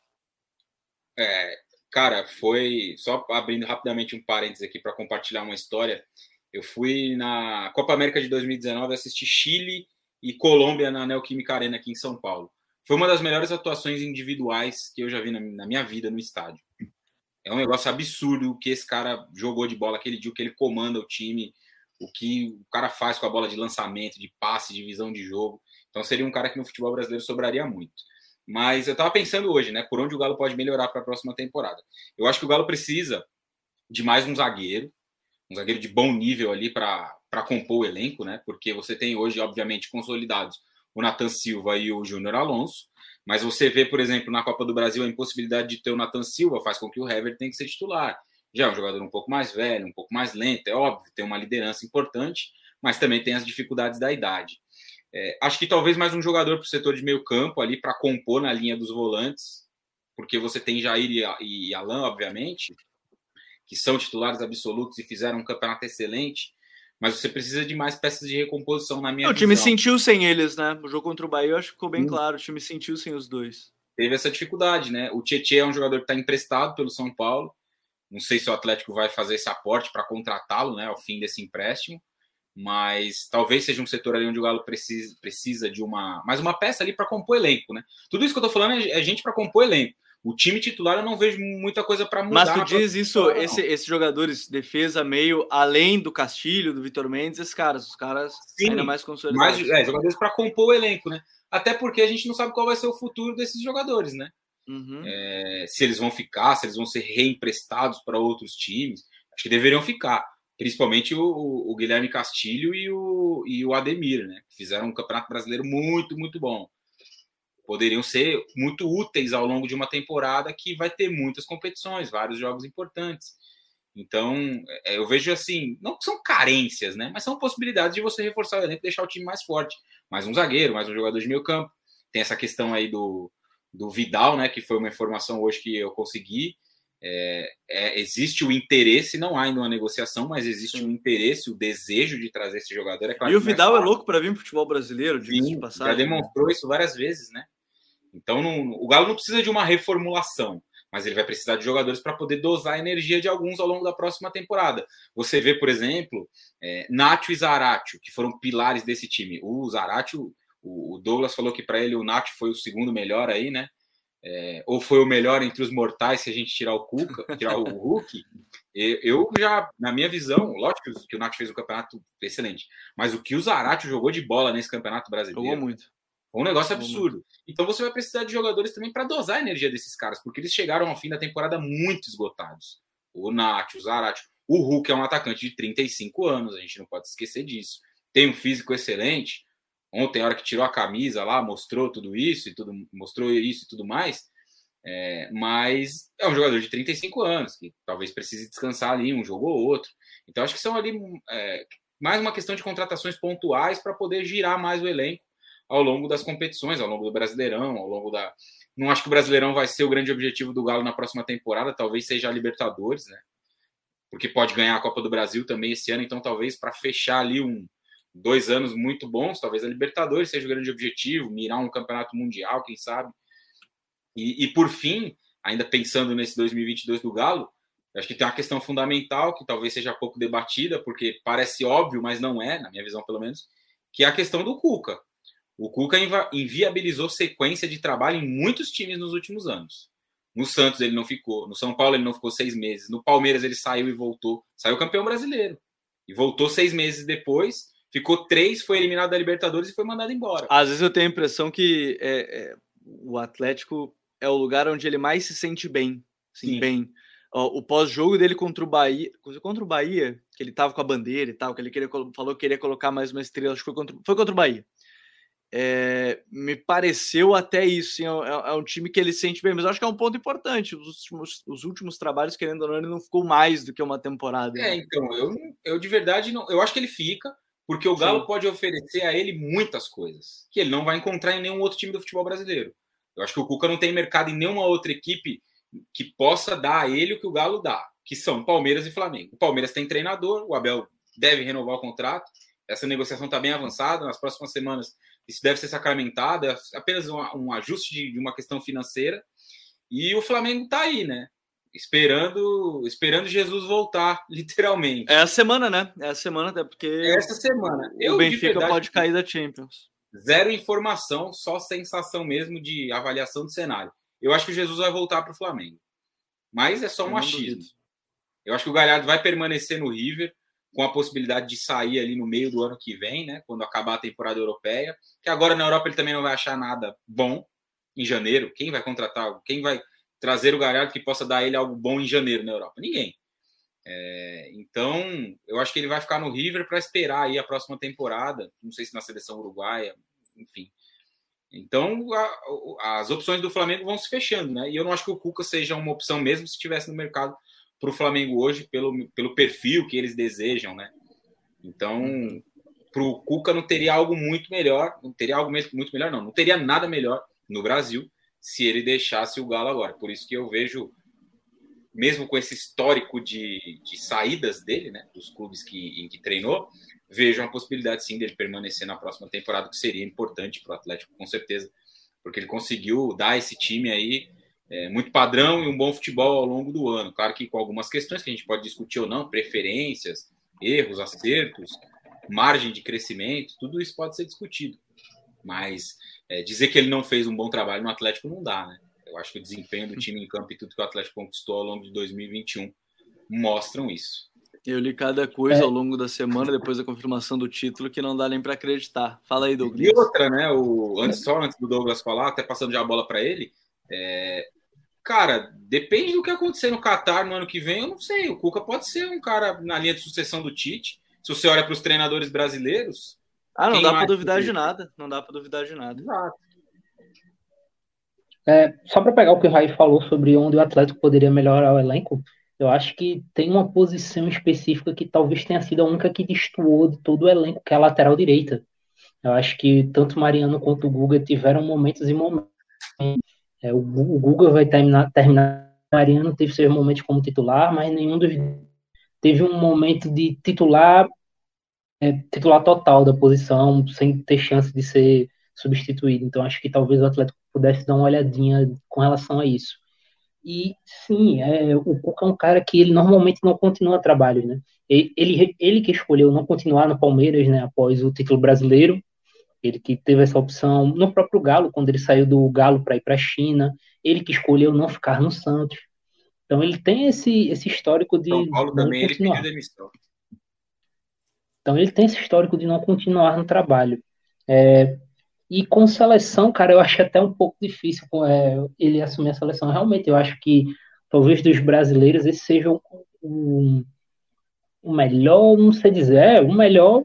É, cara, foi. Só abrindo rapidamente um parênteses aqui para compartilhar uma história. Eu fui na Copa América de 2019 assistir Chile e Colômbia na Neoquímica Arena aqui em São Paulo. Foi uma das melhores atuações individuais que eu já vi na, na minha vida no estádio. É um negócio absurdo o que esse cara jogou de bola aquele dia, o que ele comanda o time, o que o cara faz com a bola de lançamento, de passe, de visão de jogo. Então seria um cara que no futebol brasileiro sobraria muito. Mas eu estava pensando hoje, né, por onde o Galo pode melhorar para a próxima temporada. Eu acho que o Galo precisa de mais um zagueiro, um zagueiro de bom nível ali para compor o elenco, né? Porque você tem hoje, obviamente, consolidados o Nathan Silva e o Júnior Alonso. Mas você vê, por exemplo, na Copa do Brasil, a impossibilidade de ter o Nathan Silva faz com que o Hever tenha que ser titular. Já é um jogador um pouco mais velho, um pouco mais lento, é óbvio, tem uma liderança importante, mas também tem as dificuldades da idade. É, acho que talvez mais um jogador para o setor de meio campo ali para compor na linha dos volantes, porque você tem Jair e, e Alan, obviamente, que são titulares absolutos e fizeram um campeonato excelente, mas você precisa de mais peças de recomposição na minha O time sentiu sem eles, né? O jogo contra o Bahia, eu acho que ficou bem hum. claro. O time sentiu sem os dois. Teve essa dificuldade, né? O Tietchan é um jogador que está emprestado pelo São Paulo. Não sei se o Atlético vai fazer esse aporte para contratá-lo, né? Ao fim desse empréstimo. Mas talvez seja um setor ali onde o Galo precisa, precisa de uma mais uma peça ali para compor elenco, né? Tudo isso que eu estou falando é, é gente para compor elenco. O time titular eu não vejo muita coisa para mudar. Mas tu diz isso, esse, esses jogadores, defesa, meio, além do Castilho, do Vitor Mendes, esses caras, os caras Sim, ainda mais consolidados. Mais, é, jogadores para compor o elenco, né? Até porque a gente não sabe qual vai ser o futuro desses jogadores, né? Uhum. É, se eles vão ficar, se eles vão ser reemprestados para outros times. Acho que deveriam ficar. Principalmente o, o, Guilherme Castilho e o, e o Ademir, né? Fizeram um campeonato brasileiro muito, muito bom poderiam ser muito úteis ao longo de uma temporada que vai ter muitas competições, vários jogos importantes. Então, é, eu vejo assim, não que são carências, né? Mas são possibilidades de você reforçar o elenco e deixar o time mais forte. Mais um zagueiro, mais um jogador de meio campo. Tem essa questão aí do, do Vidal, né? Que foi uma informação hoje que eu consegui. É, é, existe o interesse, não há ainda uma negociação, mas existe o interesse, o desejo de trazer esse jogador. É claro e o Vidal é louco para vir para o futebol brasileiro, de Sim. Já demonstrou isso várias vezes, né? Então, não, o Galo não precisa de uma reformulação, mas ele vai precisar de jogadores para poder dosar a energia de alguns ao longo da próxima temporada. Você vê, por exemplo, é, Nacho e Zaratio, que foram pilares desse time. O Zaratio, o, Douglas falou que para ele o Nacho foi o segundo melhor aí, né? É, ou foi o melhor entre os mortais se a gente tirar o Cuca, [laughs] tirar o Hulk. Eu já, na minha visão, lógico que o Nath fez um campeonato excelente, mas o que o Zaratio jogou de bola nesse campeonato brasileiro. Jogou muito Foi um negócio absurdo. Então você vai precisar de jogadores também para dosar a energia desses caras, porque eles chegaram ao fim da temporada muito esgotados. O Nath, o Zarate, o Hulk é um atacante de 35 anos, a gente não pode esquecer disso. Tem um físico excelente. Ontem, a hora que tirou a camisa lá, mostrou tudo isso e tudo, mostrou isso e tudo mais. É, mas é um jogador de 35 anos, que talvez precise descansar ali um jogo ou outro. Então, acho que são ali é, mais uma questão de contratações pontuais para poder girar mais o elenco ao longo das competições, ao longo do Brasileirão, ao longo da. Não acho que o Brasileirão vai ser o grande objetivo do Galo na próxima temporada, talvez seja a Libertadores, né? Porque pode ganhar a Copa do Brasil também esse ano, então talvez para fechar ali um dois anos muito bons, talvez a Libertadores seja o grande objetivo, mirar um campeonato mundial, quem sabe. E, e por fim, ainda pensando nesse 2022 do Galo, acho que tem uma questão fundamental que talvez seja pouco debatida, porque parece óbvio, mas não é, na minha visão pelo menos, que é a questão do Cuca. O Cuca inviabilizou sequência de trabalho em muitos times nos últimos anos. No Santos ele não ficou, no São Paulo ele não ficou seis meses, no Palmeiras ele saiu e voltou, saiu campeão brasileiro e voltou seis meses depois, ficou três, foi eliminado da Libertadores e foi mandado embora. Às vezes eu tenho a impressão que é, é, o Atlético é o lugar onde ele mais se sente bem, sim, sim. bem. o pós-jogo dele contra o Bahia, contra o Bahia, que ele tava com a bandeira e tal, que ele queria, falou que queria colocar mais uma estrela, acho que foi contra, foi contra o Bahia é, me pareceu até isso. Sim, é, é, é, um time que ele sente bem, mas acho que é um ponto importante. Os últimos, os últimos trabalhos, querendo ou não, ele não ficou mais do que uma temporada. É, né? então, eu, eu de verdade não. Eu acho que ele fica, porque o Galo Sim. pode oferecer a ele muitas coisas que ele não vai encontrar em nenhum outro time do futebol brasileiro. Eu acho que o Cuca não tem mercado em nenhuma outra equipe que possa dar a ele o que o Galo dá, que são Palmeiras e Flamengo. O Palmeiras tem treinador, o Abel deve renovar o contrato. Essa negociação está bem avançada. Nas próximas semanas isso deve ser sacramentado, é apenas um, um ajuste de, de, uma questão financeira. E o Flamengo está aí, né? Esperando, esperando Jesus voltar, [laughs] literalmente. É a semana, né? É a semana, até porque. É essa semana. Eu, o Benfica verdade, pode cair da Champions. Zero informação, só sensação mesmo de avaliação do cenário. Eu acho que o Jesus vai voltar para o Flamengo. Mas é só um achismo. Eu acho que o Galhardo vai permanecer no River com a possibilidade de sair ali no meio do ano que vem, né, quando acabar a temporada europeia, que agora na Europa ele também não vai achar nada bom em janeiro. Quem vai contratar? Quem vai trazer o Galhardo que possa dar ele algo bom em janeiro na Europa? Ninguém. É, então, eu acho que ele vai ficar no River para esperar aí a próxima temporada. Não sei se na seleção uruguaia, enfim. Então, a, as opções do Flamengo vão se fechando, né? E eu não acho que o Cuca seja uma opção mesmo se estivesse no mercado para o Flamengo hoje pelo, pelo perfil que eles desejam, né? Então, para o Cuca não teria algo muito melhor, não teria algo muito melhor, não, não teria nada melhor no Brasil se ele deixasse o Galo agora. Por isso que eu vejo, mesmo com esse histórico de, de saídas dele, né, dos clubes que, em que treinou, vejo uma possibilidade sim dele permanecer na próxima temporada, que seria importante para o Atlético, com certeza, porque ele conseguiu dar esse time aí é, muito padrão e um bom futebol ao longo do ano. Claro que com algumas questões que a gente pode discutir ou não, preferências, erros, acertos, margem de crescimento, tudo isso pode ser discutido. Mas é, dizer que ele não fez um bom trabalho no Atlético não dá, né? Eu acho que o desempenho do time em campo e tudo que o Atlético conquistou ao longo de 2021 mostram isso. Eu li cada coisa é. ao longo da semana, depois da confirmação do título, que não dá nem para acreditar. Fala aí, Douglas. E outra, né? O, antes, só antes do Douglas falar, até passando já a bola para ele, é, Cara, depende do que acontecer no Qatar no ano que vem, eu não sei. O Cuca pode ser um cara na linha de sucessão do Tite. Se você olha para os treinadores brasileiros. Ah, não dá para duvidar de nada. Não dá para duvidar de nada. Exato. É, só para pegar o que o Raí falou sobre onde o Atlético poderia melhorar o elenco, eu acho que tem uma posição específica que talvez tenha sido a única que destoou de todo o elenco, que é a lateral direita. Eu acho que tanto Mariano quanto o Guga tiveram momentos e momentos é, o, o Guga vai terminar, terminar. Mariano teve seus momentos como titular, mas nenhum dos teve um momento de titular é, titular total da posição, sem ter chance de ser substituído. Então acho que talvez o Atlético pudesse dar uma olhadinha com relação a isso. E sim, é, o Cuca é um cara que ele normalmente não continua trabalho, né? Ele, ele que escolheu não continuar no Palmeiras, né, após o título brasileiro, ele que teve essa opção no próprio Galo, quando ele saiu do Galo para ir para a China, ele que escolheu não ficar no Santos. Então ele tem esse, esse histórico de. São Paulo também ele pediu demissão. Então ele tem esse histórico de não continuar no trabalho. É, E com seleção, cara, eu acho até um pouco difícil é, ele assumir a seleção. Realmente, eu acho que talvez dos brasileiros esse seja o melhor, não sei dizer, é o melhor.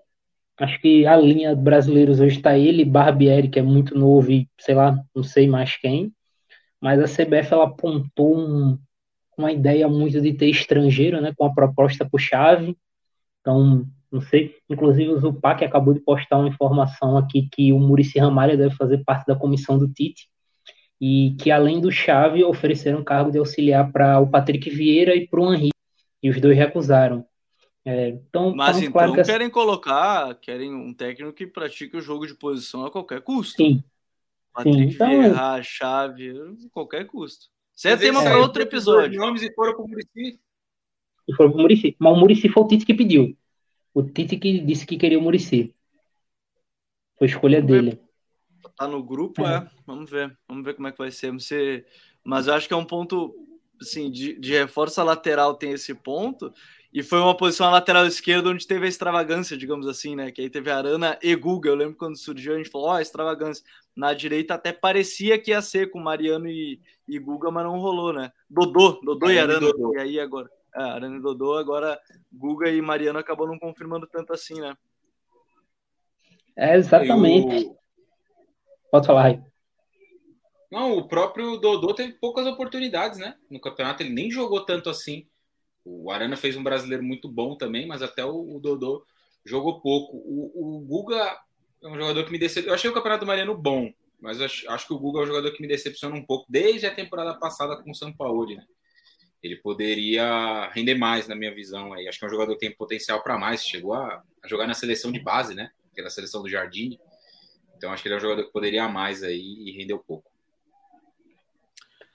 Acho que a linha brasileiros hoje está ele, Barbieri, que é muito novo e sei lá, não sei mais quem. Mas a CBF ela apontou um, uma ideia muito de ter estrangeiro, né, com a proposta por chave. Então, não sei, inclusive o Zupac acabou de postar uma informação aqui que o Murici Ramalho deve fazer parte da comissão do Tite e que além do Chave ofereceram cargo de auxiliar para o Patrick Vieira e para o Henri e os dois recusaram. É, então, Mas então claro que... querem colocar, querem um técnico que pratique o jogo de posição a qualquer custo. Sim. Patrick Sim, então... Vieira, Chave, a qualquer custo. Você é tema para outro episódio. Nomes e foram para o Murici. E foram para o Murici. Mas o Murici foi o Tite que pediu. O Tite que disse que queria o Murici. Foi escolha Vamos dele. Ver. Tá no grupo, é. é. Vamos ver. Vamos ver como é que vai ser. Você... Mas eu acho que é um ponto assim, de, de reforço lateral tem esse ponto. E foi uma posição lateral esquerda onde teve a extravagância, digamos assim, né? Que aí teve Arana e Guga. Eu lembro quando surgiu, a gente falou, ó, oh, extravagância. Na direita até parecia que ia ser com Mariano e, e Guga, mas não rolou, né? Dodô, Dodô é, e Arana. Dodô. E aí agora. É, Arana e Dodô, agora Guga e Mariano acabou não confirmando tanto assim, né? É, exatamente. O... Pode falar aí. Não, o próprio Dodô teve poucas oportunidades, né? No campeonato ele nem jogou tanto assim. O Arana fez um brasileiro muito bom também, mas até o, o Dodô jogou pouco. O, o Guga é um jogador que me decepciona. Eu achei o campeonato Mariano bom, mas acho, acho, que o Guga é um jogador que me decepciona um pouco desde a temporada passada com o São Paulo, né? ele poderia render mais, na minha visão. Aí. Acho que é um jogador que tem potencial para mais. Chegou a, a, jogar na seleção de base, né? Que era a seleção do Jardim. Então acho que ele é um jogador que poderia mais aí e rendeu pouco.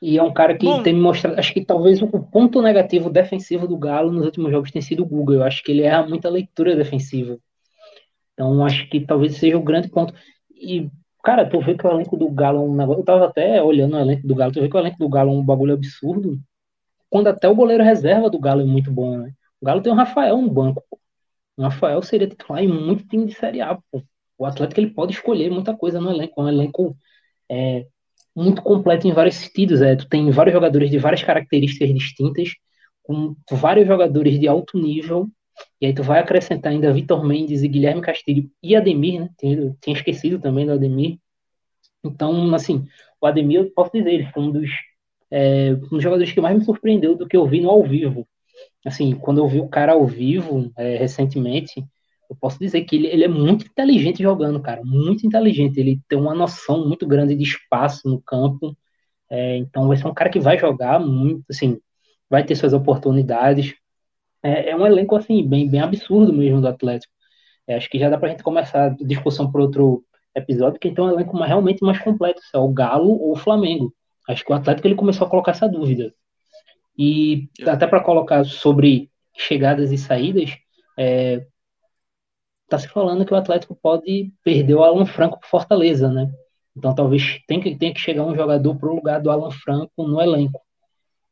E é um cara que Bom, tem me mostrado. Acho que talvez o ponto negativo defensivo do Galo nos últimos jogos tem sido o Google. Eu acho que ele erra muita leitura defensiva. Então acho que talvez seja o grande ponto. E, cara, tu vê que o elenco do Galo é um negócio. Eu tava até olhando o elenco do Galo, tu vê que o elenco do Galo é um bagulho absurdo quando até o goleiro reserva do Galo é muito bom, né? O Galo tem o Rafael no banco. O Rafael seria titular em muito time de Série A, pô. O Atlético ele pode escolher muita coisa no elenco. É um elenco é, muito completo em vários sentidos. É. Tu tem vários jogadores de várias características distintas, com vários jogadores de alto nível. E aí tu vai acrescentar ainda Vitor Mendes e Guilherme Castilho e Ademir, né? Tinha, tinha esquecido também do Ademir. Então, assim, o Ademir, eu posso dizer, ele foi um dos é, um dos jogadores que mais me surpreendeu do que eu vi no ao vivo. Assim, quando eu vi o cara ao vivo é, recentemente, eu posso dizer que ele, ele, é muito inteligente jogando, cara, muito inteligente. Ele tem uma noção muito grande de espaço no campo. É, então vai ser um cara que vai jogar muito, assim, vai ter suas oportunidades. É, é um elenco assim bem, bem absurdo mesmo do Atlético. É, acho que já dá para a gente começar a discussão para outro episódio, que então é um elenco realmente mais completo, se é o Galo ou o Flamengo. Acho que o Atlético ele começou a colocar essa dúvida. E até para colocar sobre chegadas e saídas, é, tá se falando que o Atlético pode perder o Alan Franco para Fortaleza, né? Então talvez tenha que, tenha que chegar um jogador para o lugar do Alan Franco no elenco,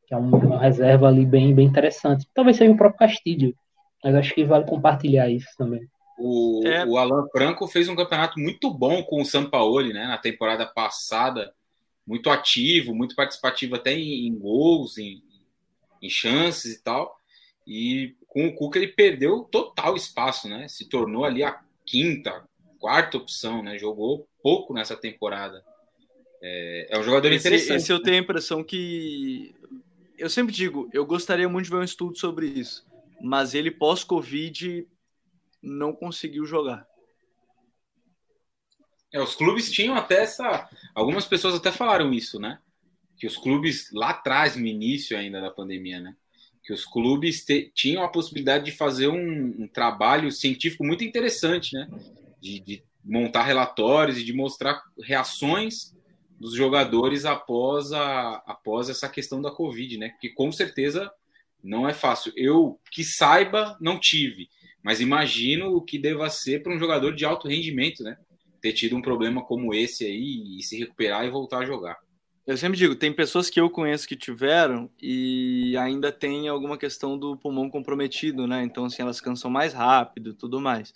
que é uma, uma reserva ali bem, bem interessante. Talvez seja o próprio Castilho, mas acho que vale compartilhar isso também. O, é. o Alan Franco fez um campeonato muito bom com o Sampaoli, né? Na temporada passada muito ativo, muito participativo até em, em gols, em, em, chances e tal. E com o Cuca ele perdeu total espaço, né? Se tornou ali a quinta, quarta opção, né? Jogou pouco nessa temporada. É, é um jogador esse, interessante. Esse eu tenho a impressão que. Eu sempre digo, eu gostaria muito de ver um estudo sobre isso, mas ele pós-Covid não conseguiu jogar. É, os clubes tinham até essa. Algumas pessoas até falaram isso, né? Que os clubes, lá atrás, no início ainda da pandemia, né? Que os clubes te, tinham a possibilidade de fazer um, um, trabalho científico muito interessante, né? De, de montar relatórios e de mostrar reações dos jogadores após, a, após essa questão da Covid, né? Que com certeza não é fácil. Eu, que saiba, não tive, mas imagino o que deva ser para um jogador de alto rendimento, né? ter tido um problema como esse aí e se recuperar e voltar a jogar. Eu sempre digo, tem pessoas que eu conheço que tiveram e ainda tem alguma questão do pulmão comprometido, né? Então, assim, elas cansam mais rápido tudo mais.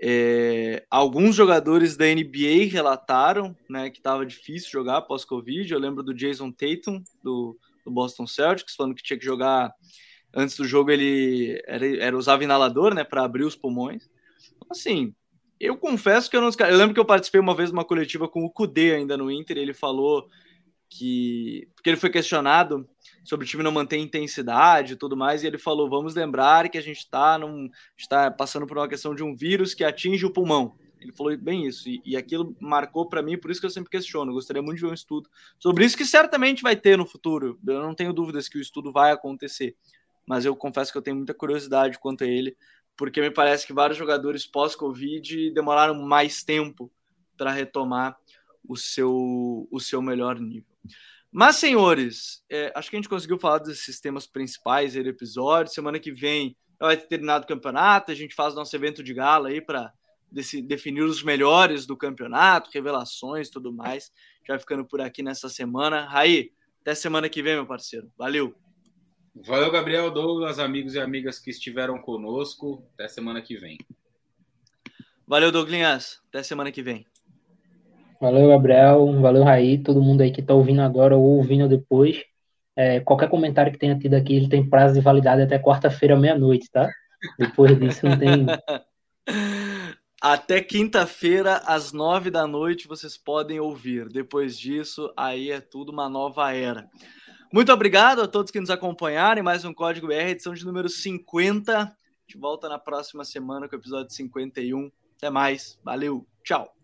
É, alguns jogadores da NBA relataram né, que estava difícil jogar pós-Covid. Eu lembro do Jason Tatum, do, do, Boston Celtics, falando que tinha que jogar antes do jogo. Ele era, era usava inalador né, para abrir os pulmões. Assim, eu confesso que eu não. Eu lembro que eu participei uma vez de uma coletiva com o Kudê ainda no Inter. Ele falou que. Porque ele foi questionado sobre o time não manter intensidade e tudo mais, e ele falou: vamos lembrar que a gente está está passando por uma questão de um vírus que atinge o pulmão. Ele falou bem isso, e, e aquilo marcou para mim, por isso que eu sempre questiono. Gostaria muito de ver um estudo sobre isso, que certamente vai ter no futuro. Eu não tenho dúvidas que o estudo vai acontecer, mas eu confesso que eu tenho muita curiosidade quanto a ele, porque me parece que vários jogadores pós-Covid demoraram mais tempo para retomar o seu, o seu melhor nível. Mas, senhores, é, acho que a gente conseguiu falar desses temas principais do episódio. Semana que vem vai ter terminado o campeonato, a gente faz nosso evento de gala aí para definir os melhores do campeonato, revelações tudo mais. Já ficando por aqui nessa semana. Raí, até semana que vem, meu parceiro. Valeu! Valeu, Gabriel, Douglas, amigos e amigas que estiveram conosco. Até semana que vem. Valeu, Douglas. Até semana que vem. Valeu, Gabriel. Valeu, Raí. Todo mundo aí que está ouvindo agora ou ouvindo depois. É, qualquer comentário que tenha tido aqui, ele tem prazo de validade até quarta-feira, meia-noite, tá? Depois disso não tem. [laughs] Até quinta-feira, às nove da noite, vocês podem ouvir. Depois disso, aí é tudo uma nova era. Muito obrigado a todos que nos acompanharam mais um Código BR, edição de número 50. A gente volta na próxima semana com o episódio 51. Até mais. Valeu. Tchau.